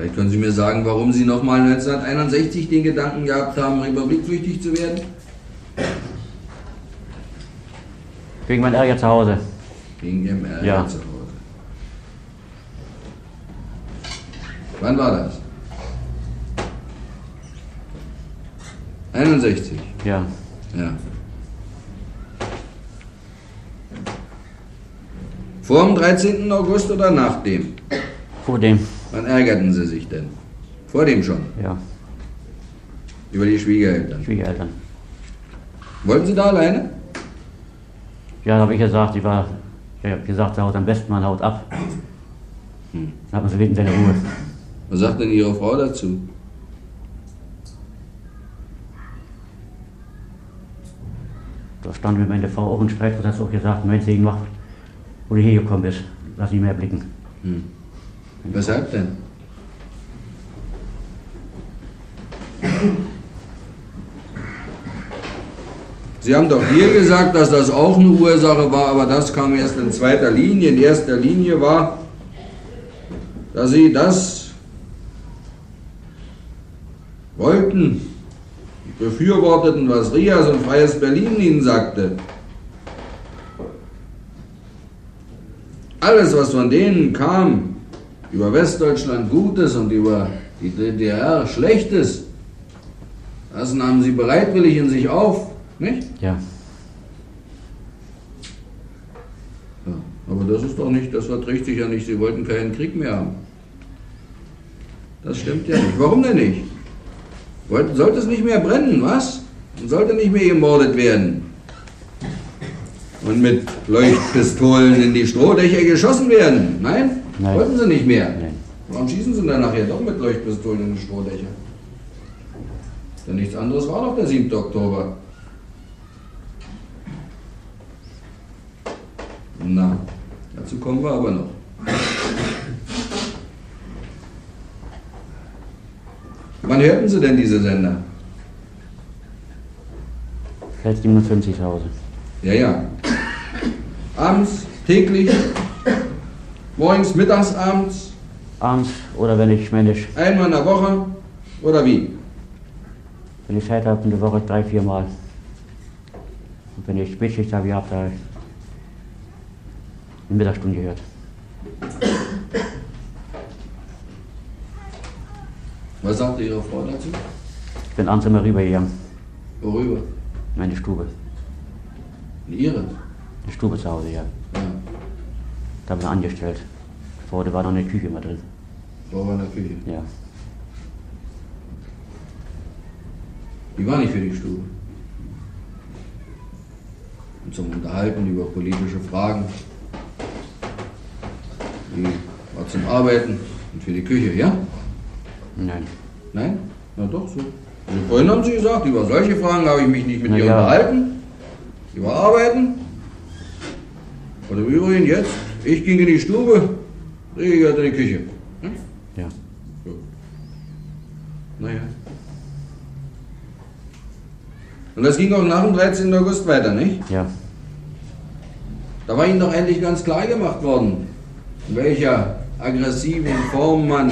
Vielleicht können Sie mir sagen, warum Sie nochmal 1961 den Gedanken gehabt haben, republikflüchtig zu werden? Wegen meinem Ärger zu Hause. Wegen Ihrem Ärger Ja. zu Hause. Wann war das? 61. Ja. Ja. Vor dem 13. August oder nach dem? Vor dem. Wann ärgerten Sie sich denn? Vor dem schon? Ja. Über die Schwiegereltern. Schwiegereltern. Wollten Sie da alleine? Ja, da habe ich gesagt, ich war, ich habe gesagt, haut am besten, man haut ab. Hm. Dann hat man so wenig seine Ruhe. Was sagt denn Ihre Frau dazu? Da stand mit meiner Frau auch ein Streit und hat auch gesagt, wenn sie noch, wo du hergekommen bist, lass nicht mehr blicken. Hm. Weshalb denn? Sie haben doch hier gesagt, dass das auch eine Ursache war, aber das kam erst in zweiter Linie. In erster Linie war, dass Sie das wollten, befürworteten, was Rias und Freies Berlin Ihnen sagte. Alles, was von denen kam, über Westdeutschland Gutes und über die DDR Schlechtes, das nahmen sie bereitwillig in sich auf, nicht? Ja. Ja, aber das ist doch nicht, das verträgt sich ja nicht, sie wollten keinen Krieg mehr haben. Das stimmt ja nicht. Warum denn nicht? Wollten, sollte es nicht mehr brennen, was? Und sollte nicht mehr gemordet werden? Und mit Leuchtpistolen in die Strohdächer geschossen werden? Nein? Nein. Wollten sie nicht mehr? Nein. Warum schießen sie dann nachher doch mit Leuchtpistolen in die Strohdächer? Denn nichts anderes war doch der 7. Oktober. Na, dazu kommen wir aber noch. Wann hörten Sie denn diese Sender? Seit 57 zu Hause. Ja, ja. Abends, täglich, morgens, mittags, abends, Abends oder wenn ich, wenn ich, einmal in der Woche oder wie? wenn ich Zeit habe, in der Woche drei, vier Mal. Und wenn ich Spätschicht habe gehabt, habe ich eine Mittagsstunde gehört. Was sagte Ihre Frau dazu? Ich bin abends immer rübergegangen, Worüber? in meine Stube. In Ihre? Die Stube zu Hause, ja. Ja, Da bin ich angestellt. Vorne war noch eine Küche mal drin. Frau war in der Küche. Ja. Die war nicht für die Stube. Und zum Unterhalten über politische Fragen. Die war zum Arbeiten und für die Küche, ja? Nein. Nein? Na doch, so. Also vorhin haben Sie gesagt, über solche Fragen habe ich mich nicht mit Na ihr ja. unterhalten. Über Arbeiten. Und im Übrigen jetzt, ich ging in die Stube, sie gehört in die Küche. Hm? Ja. So. Naja. Und das ging auch nach dem 13. August weiter, nicht? Ja. Da war Ihnen doch endlich ganz klar gemacht worden, welcher aggressiven Form man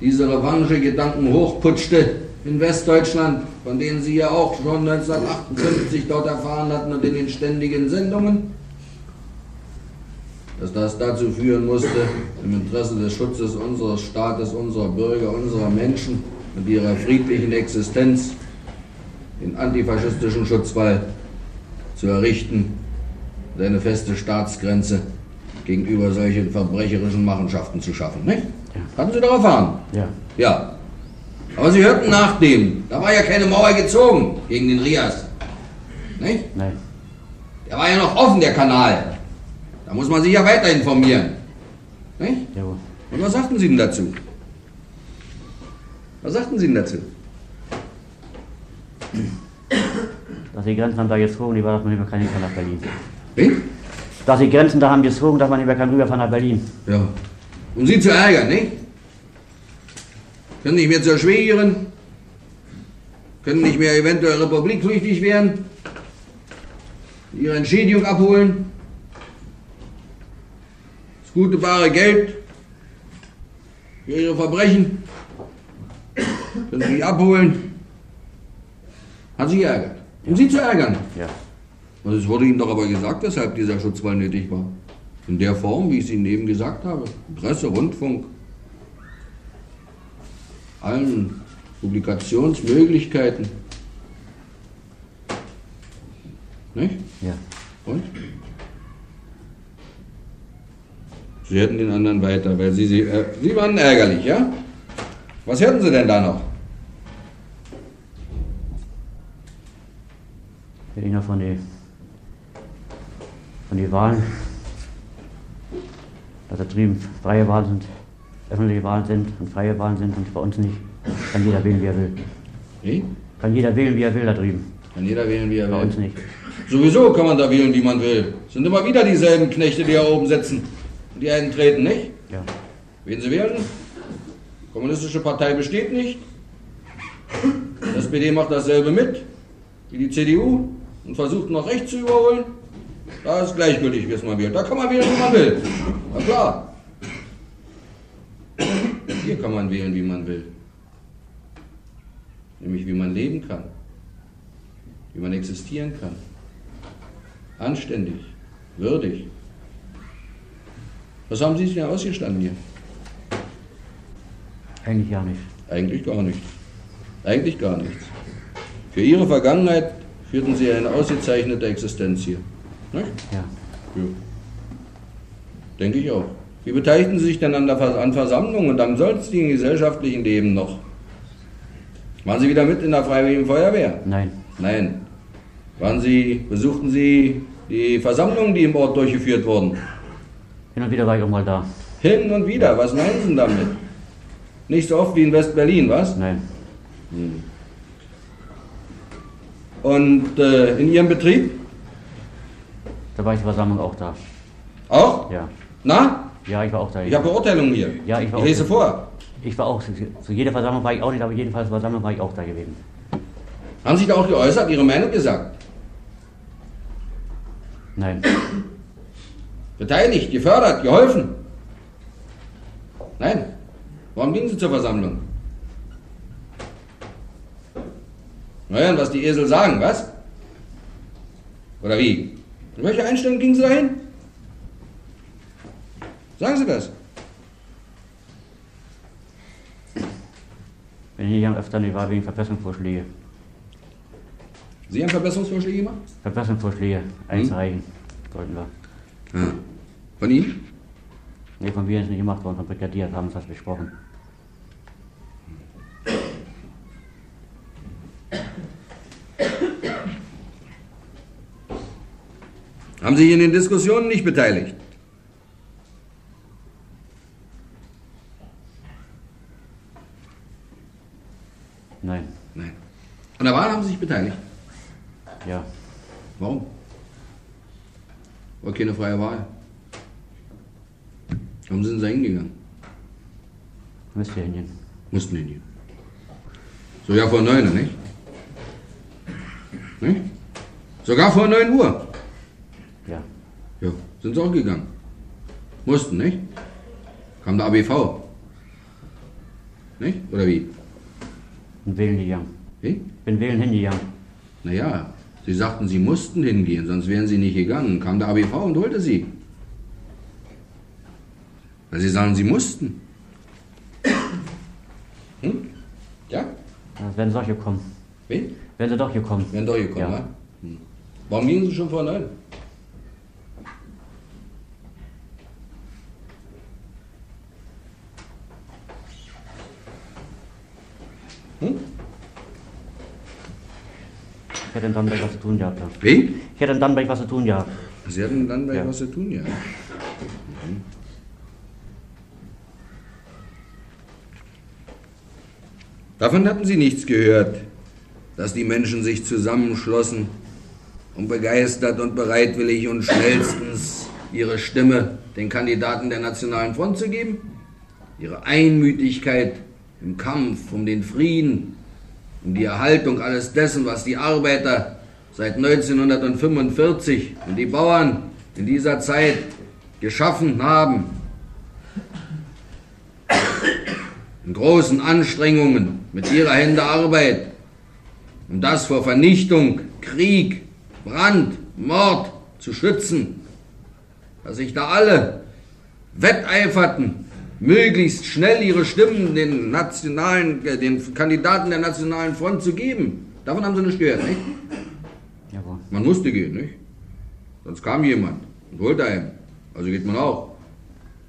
diese Revanche-Gedanken hochputschte in Westdeutschland, von denen Sie ja auch schon 1958 dort erfahren hatten und in den ständigen Sendungen, dass das dazu führen musste, im Interesse des Schutzes unseres Staates, unserer Bürger, unserer Menschen und ihrer friedlichen Existenz den antifaschistischen Schutzwall zu errichten und eine feste Staatsgrenze gegenüber solchen verbrecherischen Machenschaften zu schaffen. Nicht? Hatten Sie doch erfahren? Ja. Ja. Aber Sie hörten nach dem, da war ja keine Mauer gezogen gegen den Rias. Nicht? Nein. Der war ja noch offen, der Kanal. Da muss man sich ja weiter informieren. Nicht? Jawohl. Und was sagten Sie denn dazu? Was sagten Sie denn dazu? Dass die Grenzen haben da gezogen, die war, dass man nicht mehr kann nach Berlin. Wie? Dass die Grenzen da haben gezogen, dass man nicht mehr kann rüberfahren nach Berlin. Ja. Um Sie zu ärgern, nicht? Können nicht mehr zur Schwägerin? Können nicht mehr eventuell republikflüchtig werden? Ihre Entschädigung abholen? Das gute bare Geld? für ihre Verbrechen. Können Sie abholen. Hat sich geärgert. Um Sie zu ärgern. Ja. Und es wurde Ihnen doch aber gesagt, weshalb dieser Schutzwall nötig war. In der Form, wie ich es Ihnen eben gesagt habe. Presse, Rundfunk, allen Publikationsmöglichkeiten. Nicht? Ja. Und? Sie hätten den anderen weiter, weil Sie, Sie, äh, Sie waren ärgerlich, ja? Was hätten Sie denn da noch? Ich rede noch von den von die Wahlen, dass da drüben freie Wahlen sind, öffentliche Wahlen sind und freie Wahlen sind und bei uns nicht. Kann jeder wählen, wie er will. Wie? Kann jeder wählen, wie er will da drüben. Kann jeder wählen, wie er Bei will. uns nicht. Sowieso kann man da wählen, wie man will. Es sind immer wieder dieselben Knechte, die da oben sitzen und die einen treten, nicht? Ja. Wen sie wählen? Kommunistische Partei besteht nicht. Die SPD macht dasselbe mit wie die CDU und versucht noch rechts zu überholen. Da ist gleichgültig, wie es man wählt. Da kann man wählen, wie man will. Na klar. Hier kann man wählen, wie man will. Nämlich wie man leben kann. Wie man existieren kann. Anständig. Würdig. Was haben Sie sich denn ausgestanden hier? Eigentlich ja nicht. Eigentlich gar nichts. Eigentlich gar nichts. Für Ihre Vergangenheit führten Sie eine ausgezeichnete Existenz hier. Nicht? Ja. Ja. Denke ich auch. Wie beteiligten Sie sich denn an, der Vers an Versammlungen und am sonstigen gesellschaftlichen Leben noch? Waren Sie wieder mit in der Freiwilligen Feuerwehr? Nein. Nein. Waren Sie, besuchten Sie die Versammlungen, die im Ort durchgeführt wurden? Hin und wieder war ich auch mal da. Hin und wieder. Was meinen Sie damit? Nicht so oft wie in West-Berlin, was? Nein. Hm. Und äh, in Ihrem Betrieb? Da war ich zur Versammlung auch da. Auch? Ja. Na? Ja, ich war auch da. Ich habe Beurteilungen hier. Ja, ich war Ich lese vor. Ich war auch, zu, jeder Versammlung war ich auch nicht, aber jedenfalls zur Versammlung war ich auch da gewesen. Haben Sie da auch geäußert, Ihre Meinung gesagt? Nein. Beteiligt, gefördert, geholfen? Nein. Warum gingen Sie zur Versammlung? Na ja, und was die Esel sagen, was? Oder wie? In welcher Einstellung gingen Sie dahin? Sagen Sie das. Wenn ich hier öfter nicht war, wegen Verbesserungsvorschläge. Sie haben Verbesserungsvorschläge gemacht? Verbesserungsvorschläge einzureichen, sollten wir. Ja. Von Ihnen? Nee, von mir ist nicht gemacht worden, von Brigadier haben wir das besprochen. Haben Sie sich in den Diskussionen nicht beteiligt? Nein. Nein. An der Wahl haben Sie sich beteiligt? Ja. Warum? War keine freie Wahl. Warum sind Sie hingegangen? Müsst ihr hingehen. Mussten hingehen. So ja vor neun, nicht? Nicht? Sogar vor 9 Uhr. Ja. Sind sie auch gegangen. Mussten, nicht? Kam der ABV. Nicht? Oder wie? Bin wählen gegangen. Wie? Bin wählen hingegangen. Naja, sie sagten, sie mussten hingehen, sonst wären sie nicht gegangen. Kam der ABV und holte sie. Weil sie sagen, sie mussten. Hm? Ja? Da werden sie doch gekommen. Wie? Werden sie doch gekommen. Wären doch gekommen, Ja. ja. Hm. Warum gingen sie schon vor neun? Hm? Ich hätte in Dannenberg was zu tun gehabt. Ja. Wie? Ich hätte in Dannenberg was zu tun gehabt. Sie hatten dann bei Ja. was zu tun, ja. Mhm. Davon hatten Sie nichts gehört, dass die Menschen sich zusammenschlossen, um begeistert und bereitwillig und schnellstens ihre Stimme den Kandidaten der Nationalen Front zu geben? Ihre Einmütigkeit im Kampf um den Frieden, um die Erhaltung alles dessen, was die Arbeiter seit 1945 und die Bauern in dieser Zeit geschaffen haben. in großen Anstrengungen mit ihrer Hände Arbeit, um das vor Vernichtung, Krieg, Brand, Mord zu schützen, dass sich da alle wetteiferten, möglichst schnell ihre Stimmen den nationalen, äh, den Kandidaten der nationalen Front zu geben. Davon haben sie nicht gehört, nicht? Jawohl. Man musste gehen, nicht? Sonst kam jemand und holte einen. Also geht man auch.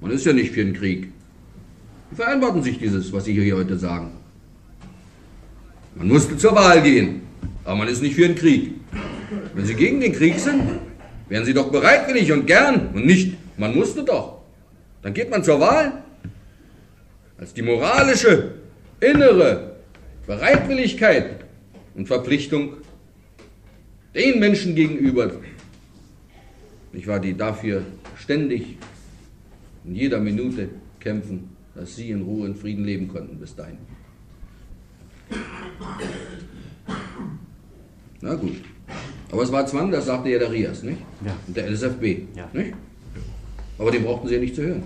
Man ist ja nicht für den Krieg. Wie vereinbarten sich dieses, was Sie hier heute sagen? Man musste zur Wahl gehen, aber man ist nicht für den Krieg. Wenn Sie gegen den Krieg sind, wären Sie doch bereitwillig und gern und nicht, man musste doch. Dann geht man zur Wahl. Als die moralische, innere Bereitwilligkeit und Verpflichtung den Menschen gegenüber, nicht wahr, die dafür ständig in jeder Minute kämpfen, dass sie in Ruhe und Frieden leben konnten bis dahin. Na gut. Aber es war Zwang, das sagte ja der Rias, nicht? Ja. Und der LSFB, Ja. nicht? Aber den brauchten sie ja nicht zu hören.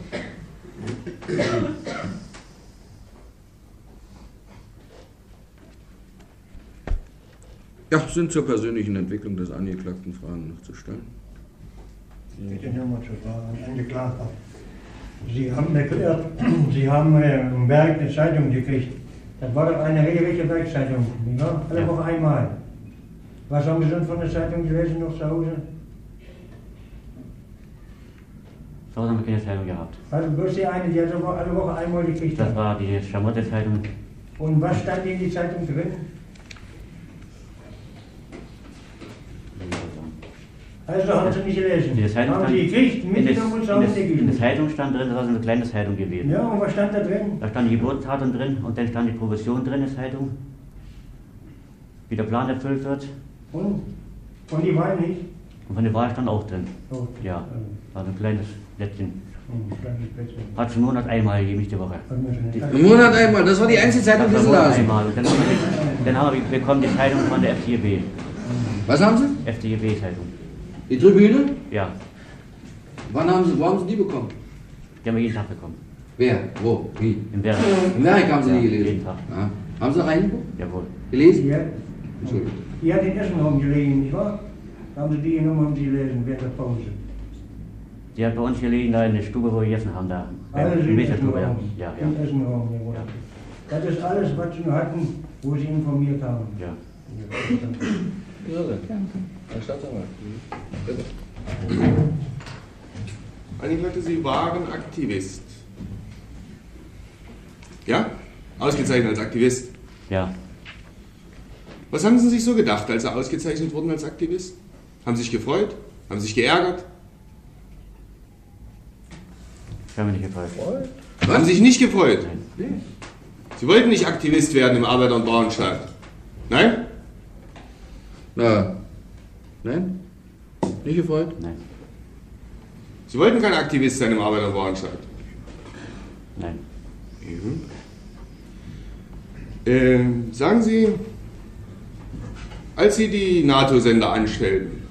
[laughs] Ja, sind zur persönlichen Entwicklung des Angeklagten Fragen noch zu stellen? Bitte nur mal zu fragen, Angeklagter. Sie haben erklärt, [clears throat] Sie haben äh, im Berg eine Zeitung gekriegt. Das war doch eine regelrechte Bergzeitung, nicht wahr? Alle. Woche einmal. Was haben Sie sonst von der Zeitung gelesen noch zu Hause? Zu Hause haben wir keine Zeitung gehabt. Also bloß die eine, die hat aber alle Woche einmal gekriegt. Das war die Schamotte-Zeitung. Und was stand in die Zeitung drin? Also haben Sie nicht gelesen. In der Zeitung haben stand, Sie gekriegt, in, der, mitgenommen und zu in, der, in der. Zeitung stand drin, das war so eine kleine Zeitung gewesen. Ja, und was stand da drin? Da stand die Geburtsdatum drin und dann stand die Provision drin in der Zeitung. Wie der Plan erfüllt wird. Und? Und die Wahl nicht? Und von der Wahl stand auch drin. Oh. Ja, also ein kleines Blättchen. Hat schon im Monat einmal gegeben, nicht die Woche. Im Monat einmal, das war die einzige Zeitung, die Das sie war lasen. einmal. Und dann, haben wir- dann haben wir bekommen die Zeitung von der FDGB. Was haben Sie? FDGB-Zeitung. Die Tribüne? Ja, Wann haben Sie, wo haben Sie die bekommen? die haben wir jeden Tag bekommen. Wer? Wo? Wie? Im Werk. Im Werk haben Sie Ja, die gelesen? jeden Tag. Ja. Haben Sie reingeguckt? Jawohl. Gelesen? Ja, Entschuldigung. die hat in Essenraum gelegen, nicht wahr? Haben Sie die genommen, haben Sie gelesen, während der Pause. Die hat bei uns gelegen, da in der Stube, wo wir gegessen haben, da. Alles in ja. Essenraum. Ja, Im ja. Essenraum, jawohl. Ja. Das ist alles, was Sie nur hatten, wo Sie informiert haben. ja. Ja, Herr Staatsanwalt. Bitte. Angeklagte, Sie waren Aktivist. Ja? Ausgezeichnet als Aktivist. Ja. Was haben Sie sich so gedacht, als Sie ausgezeichnet wurden als Aktivist? Haben Sie sich gefreut? Haben Sie sich geärgert? Ich habe mich nicht gefreut. Haben Sie sich nicht gefreut? Nein. Sie wollten nicht Aktivist werden im Arbeiter- und Bauernstaat. Nein? Na. Nein? Nicht gefreut? Nein. Sie wollten kein Aktivist sein im Arbeiter- und Bauernstaat. Nein. Mhm. Ähm, sagen Sie, als Sie die NATO-Sender anstellten,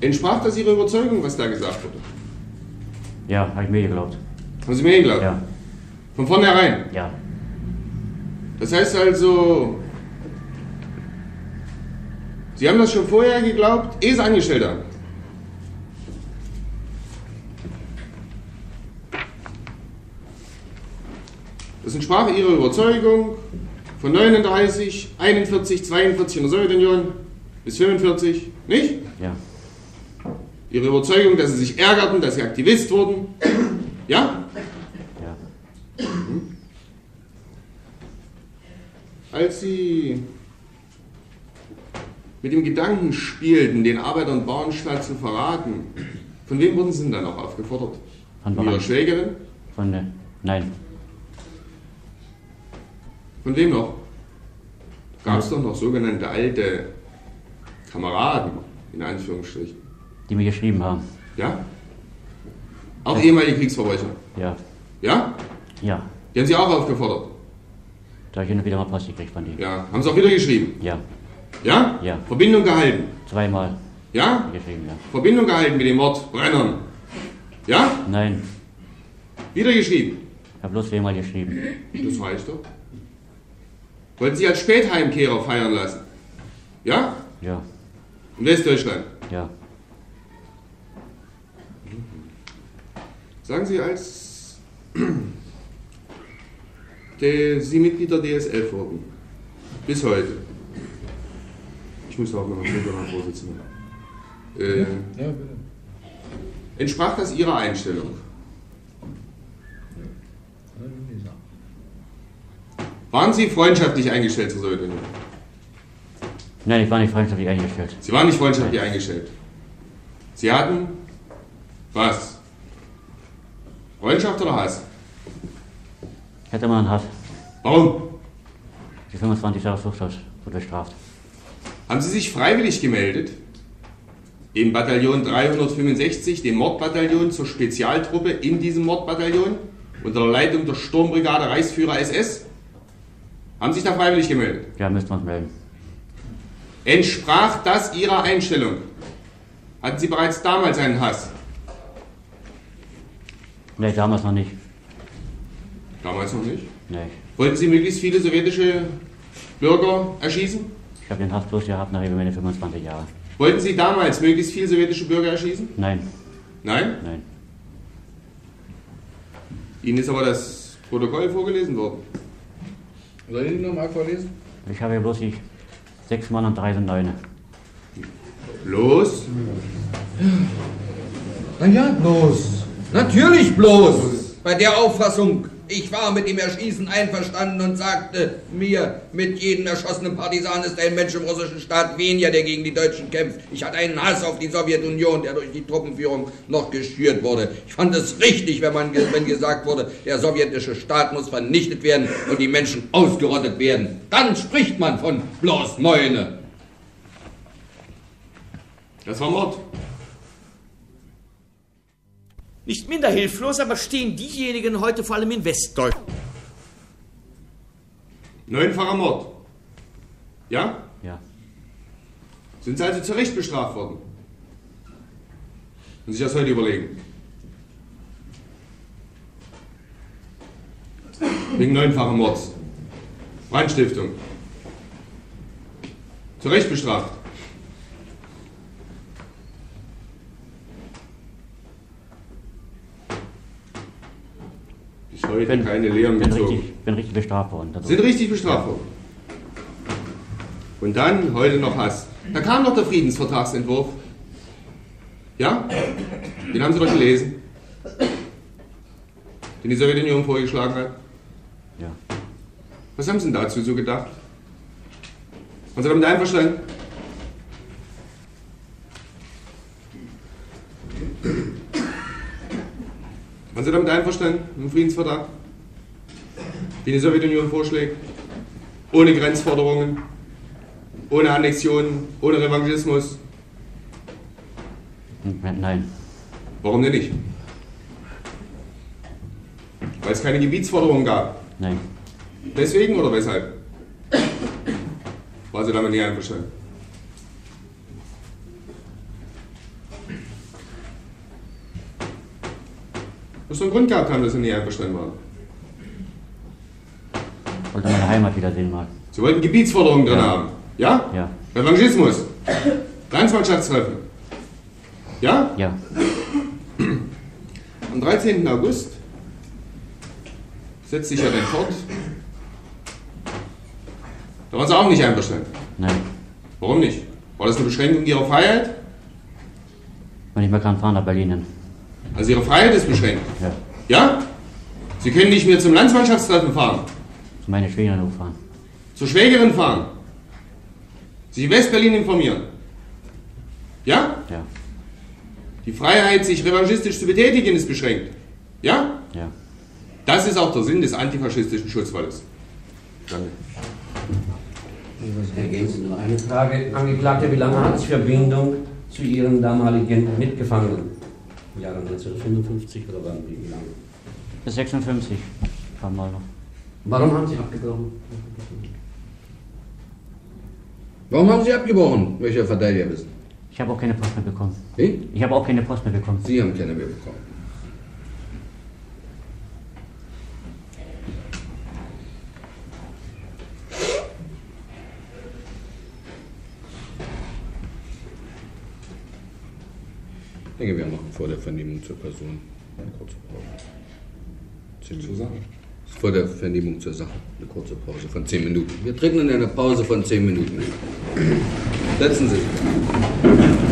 entsprach das Ihrer Überzeugung, was da gesagt wurde? Ja, habe ich mir geglaubt. Haben Sie mir geglaubt? Ja. Von vornherein? Ja. Das heißt also, Sie haben das schon vorher geglaubt, ehe Sie angestellt haben? Das entsprach Ihrer Überzeugung von 39, 41, 42 in der Sowjetunion bis 45, nicht? Ja. Ihre Überzeugung, dass Sie sich ärgerten, dass Sie Aktivist wurden, ja? Ja. Als Sie mit dem Gedanken spielten, den Arbeiter- und Bauernstaat zu verraten, von wem wurden Sie denn dann auch aufgefordert? Von Von Ihrer. Schwägerin? Von, äh, nein. Von wem noch? Gab es doch noch sogenannte alte Kameraden, in Anführungsstrichen. Die mir geschrieben haben. Ja? Auch ehemalige Kriegsverbrecher. Ja. Ja? Ja. Die haben Sie auch aufgefordert. Da habe ich und wieder mal Post gekriegt von denen. Ja. Haben Sie auch wieder geschrieben? Ja. Ja? Ja. Verbindung gehalten. Zweimal Ja? geschrieben, ja. Verbindung gehalten mit dem Wort Brennern. Ja? Nein. Wieder geschrieben. Ich habe bloß zweimal geschrieben. Das reicht doch. Wollten Sie als Spätheimkehrer feiern lassen? Ja? Ja, In Westdeutschland? ja. Sagen Sie, als [clears throat] der, Sie Mitglied der DSF wurden, bis heute, ich muss auch noch mal Herr Vorsitzender, äh, Ja, bitte. entsprach das Ihrer Einstellung? Waren Sie freundschaftlich eingestellt zur Sowjetunion? Nein, ich war nicht freundschaftlich eingestellt. Sie waren nicht freundschaftlich eingestellt. Sie hatten was? Freundschaft oder Hass? Ich hatte immer einen Hass. Warum? Die 25 Jahre Zuchthaus wurde bestraft. Haben Sie sich freiwillig gemeldet? Im Bataillon 365, dem Mordbataillon zur Spezialtruppe in diesem Mordbataillon unter der Leitung der Sturmbrigade Reichsführer SS? Haben Sie sich da freiwillig gemeldet? Ja, müssten wir uns melden. Entsprach das Ihrer Einstellung? Hatten Sie bereits damals einen Hass? Nee, damals noch nicht. Damals noch nicht. Nee. Wollten Sie möglichst viele sowjetische Bürger erschießen? Ich habe den Hass bloß gehabt nach eben meine 25 Jahre. Wollten Sie damals möglichst viele sowjetische Bürger erschießen? Nein, Nein? nein. Ihnen ist aber das Protokoll vorgelesen worden. Soll ich ihn nochmal vorlesen? Ich habe ja bloß die sechs Mann und drei sind Neune. Los. Na ja, bloß. Natürlich bloß. Bei der Auffassung, ich war mit dem Erschießen einverstanden und sagte mir, mit jedem erschossenen Partisan ist ein Mensch im russischen Staat weniger, der gegen die Deutschen kämpft. Ich hatte einen Hass auf die Sowjetunion, der durch die Truppenführung noch geschürt wurde. Ich fand es richtig, wenn man wenn gesagt wurde, der sowjetische Staat muss vernichtet werden und die Menschen ausgerottet werden. Dann spricht man von bloß Neune. Das war Mord. Nicht minder hilflos, aber stehen diejenigen heute vor allem in Westdeutschland. Neunfacher Mord. Ja? Ja. Sind Sie also zu Recht bestraft worden? Und sich das heute überlegen. Wegen neunfachen Mords. Brandstiftung. Zu Recht bestraft. Heute Bin- keine Lehren bin gezogen. richtig, bin richtig bestraft worden. dadurch. Sind richtig bestraft worden. Und dann heute noch Hass. Da kam noch der Friedensvertragsentwurf. Ja? Den haben Sie doch gelesen. Den die Sowjetunion vorgeschlagen hat. Ja. Was haben Sie denn dazu so gedacht? Waren Sie damit einverstanden? Waren Sie damit einverstanden mit dem Friedensvertrag? Den die Sowjetunion vorschlägt? Ohne Grenzforderungen? Ohne Annexionen? Ohne Revanchismus? Nein, Warum denn nicht? Weil es keine Gebietsforderungen gab. nein. Deswegen oder weshalb? War sie damit nicht einverstanden? Doch einen Grund gehabt haben, dass sie nicht einverstanden waren. Wollte meine Heimat wiedersehen mal. Sie wollten Gebietsforderungen drin Ja. haben. Ja? Ja. Revanchismus. Landsmannschaftstreffen. Ja? Ja. Am 13. August setzt sich ja dann fort. Da waren Sie auch nicht einverstanden. Nein. Warum nicht? War das eine Beschränkung Ihrer Freiheit? Wenn ich mal kann fahren nach Berlin hin. Also Ihre Freiheit ist beschränkt. Ja. Ja? Sie können nicht mehr zum Landsmannschaftstreffen fahren, Zu meiner Schwägerin fahren. zur Schwägerin fahren, sich in Westberlin informieren. Ja? Ja. Die Freiheit, sich revanchistisch zu betätigen, ist beschränkt. Ja? Ja. Das ist auch der Sinn des antifaschistischen Schutzwalles. Danke. Ergänzend noch eine Frage. Angeklagter, wie lange hat Sie Verbindung zu Ihren damaligen Mitgefangenen? Im Jahre 1955 oder wann? Wie lange? Bis 56 kam mal noch. Warum haben Sie abgebrochen? Warum haben Sie abgebrochen, welcher Verteidiger wissen? Ich habe auch keine Post mehr bekommen. Wie? Ich habe auch keine Post mehr bekommen. Sie haben keine mehr bekommen. Denke, wir machen vor der Vernehmung zur Person eine kurze Pause. Zehn Minuten. Zur Sache? Vor der Vernehmung zur Sache eine kurze Pause von zehn Minuten. Wir treten in eine Pause von zehn Minuten. Setzen Sie sich.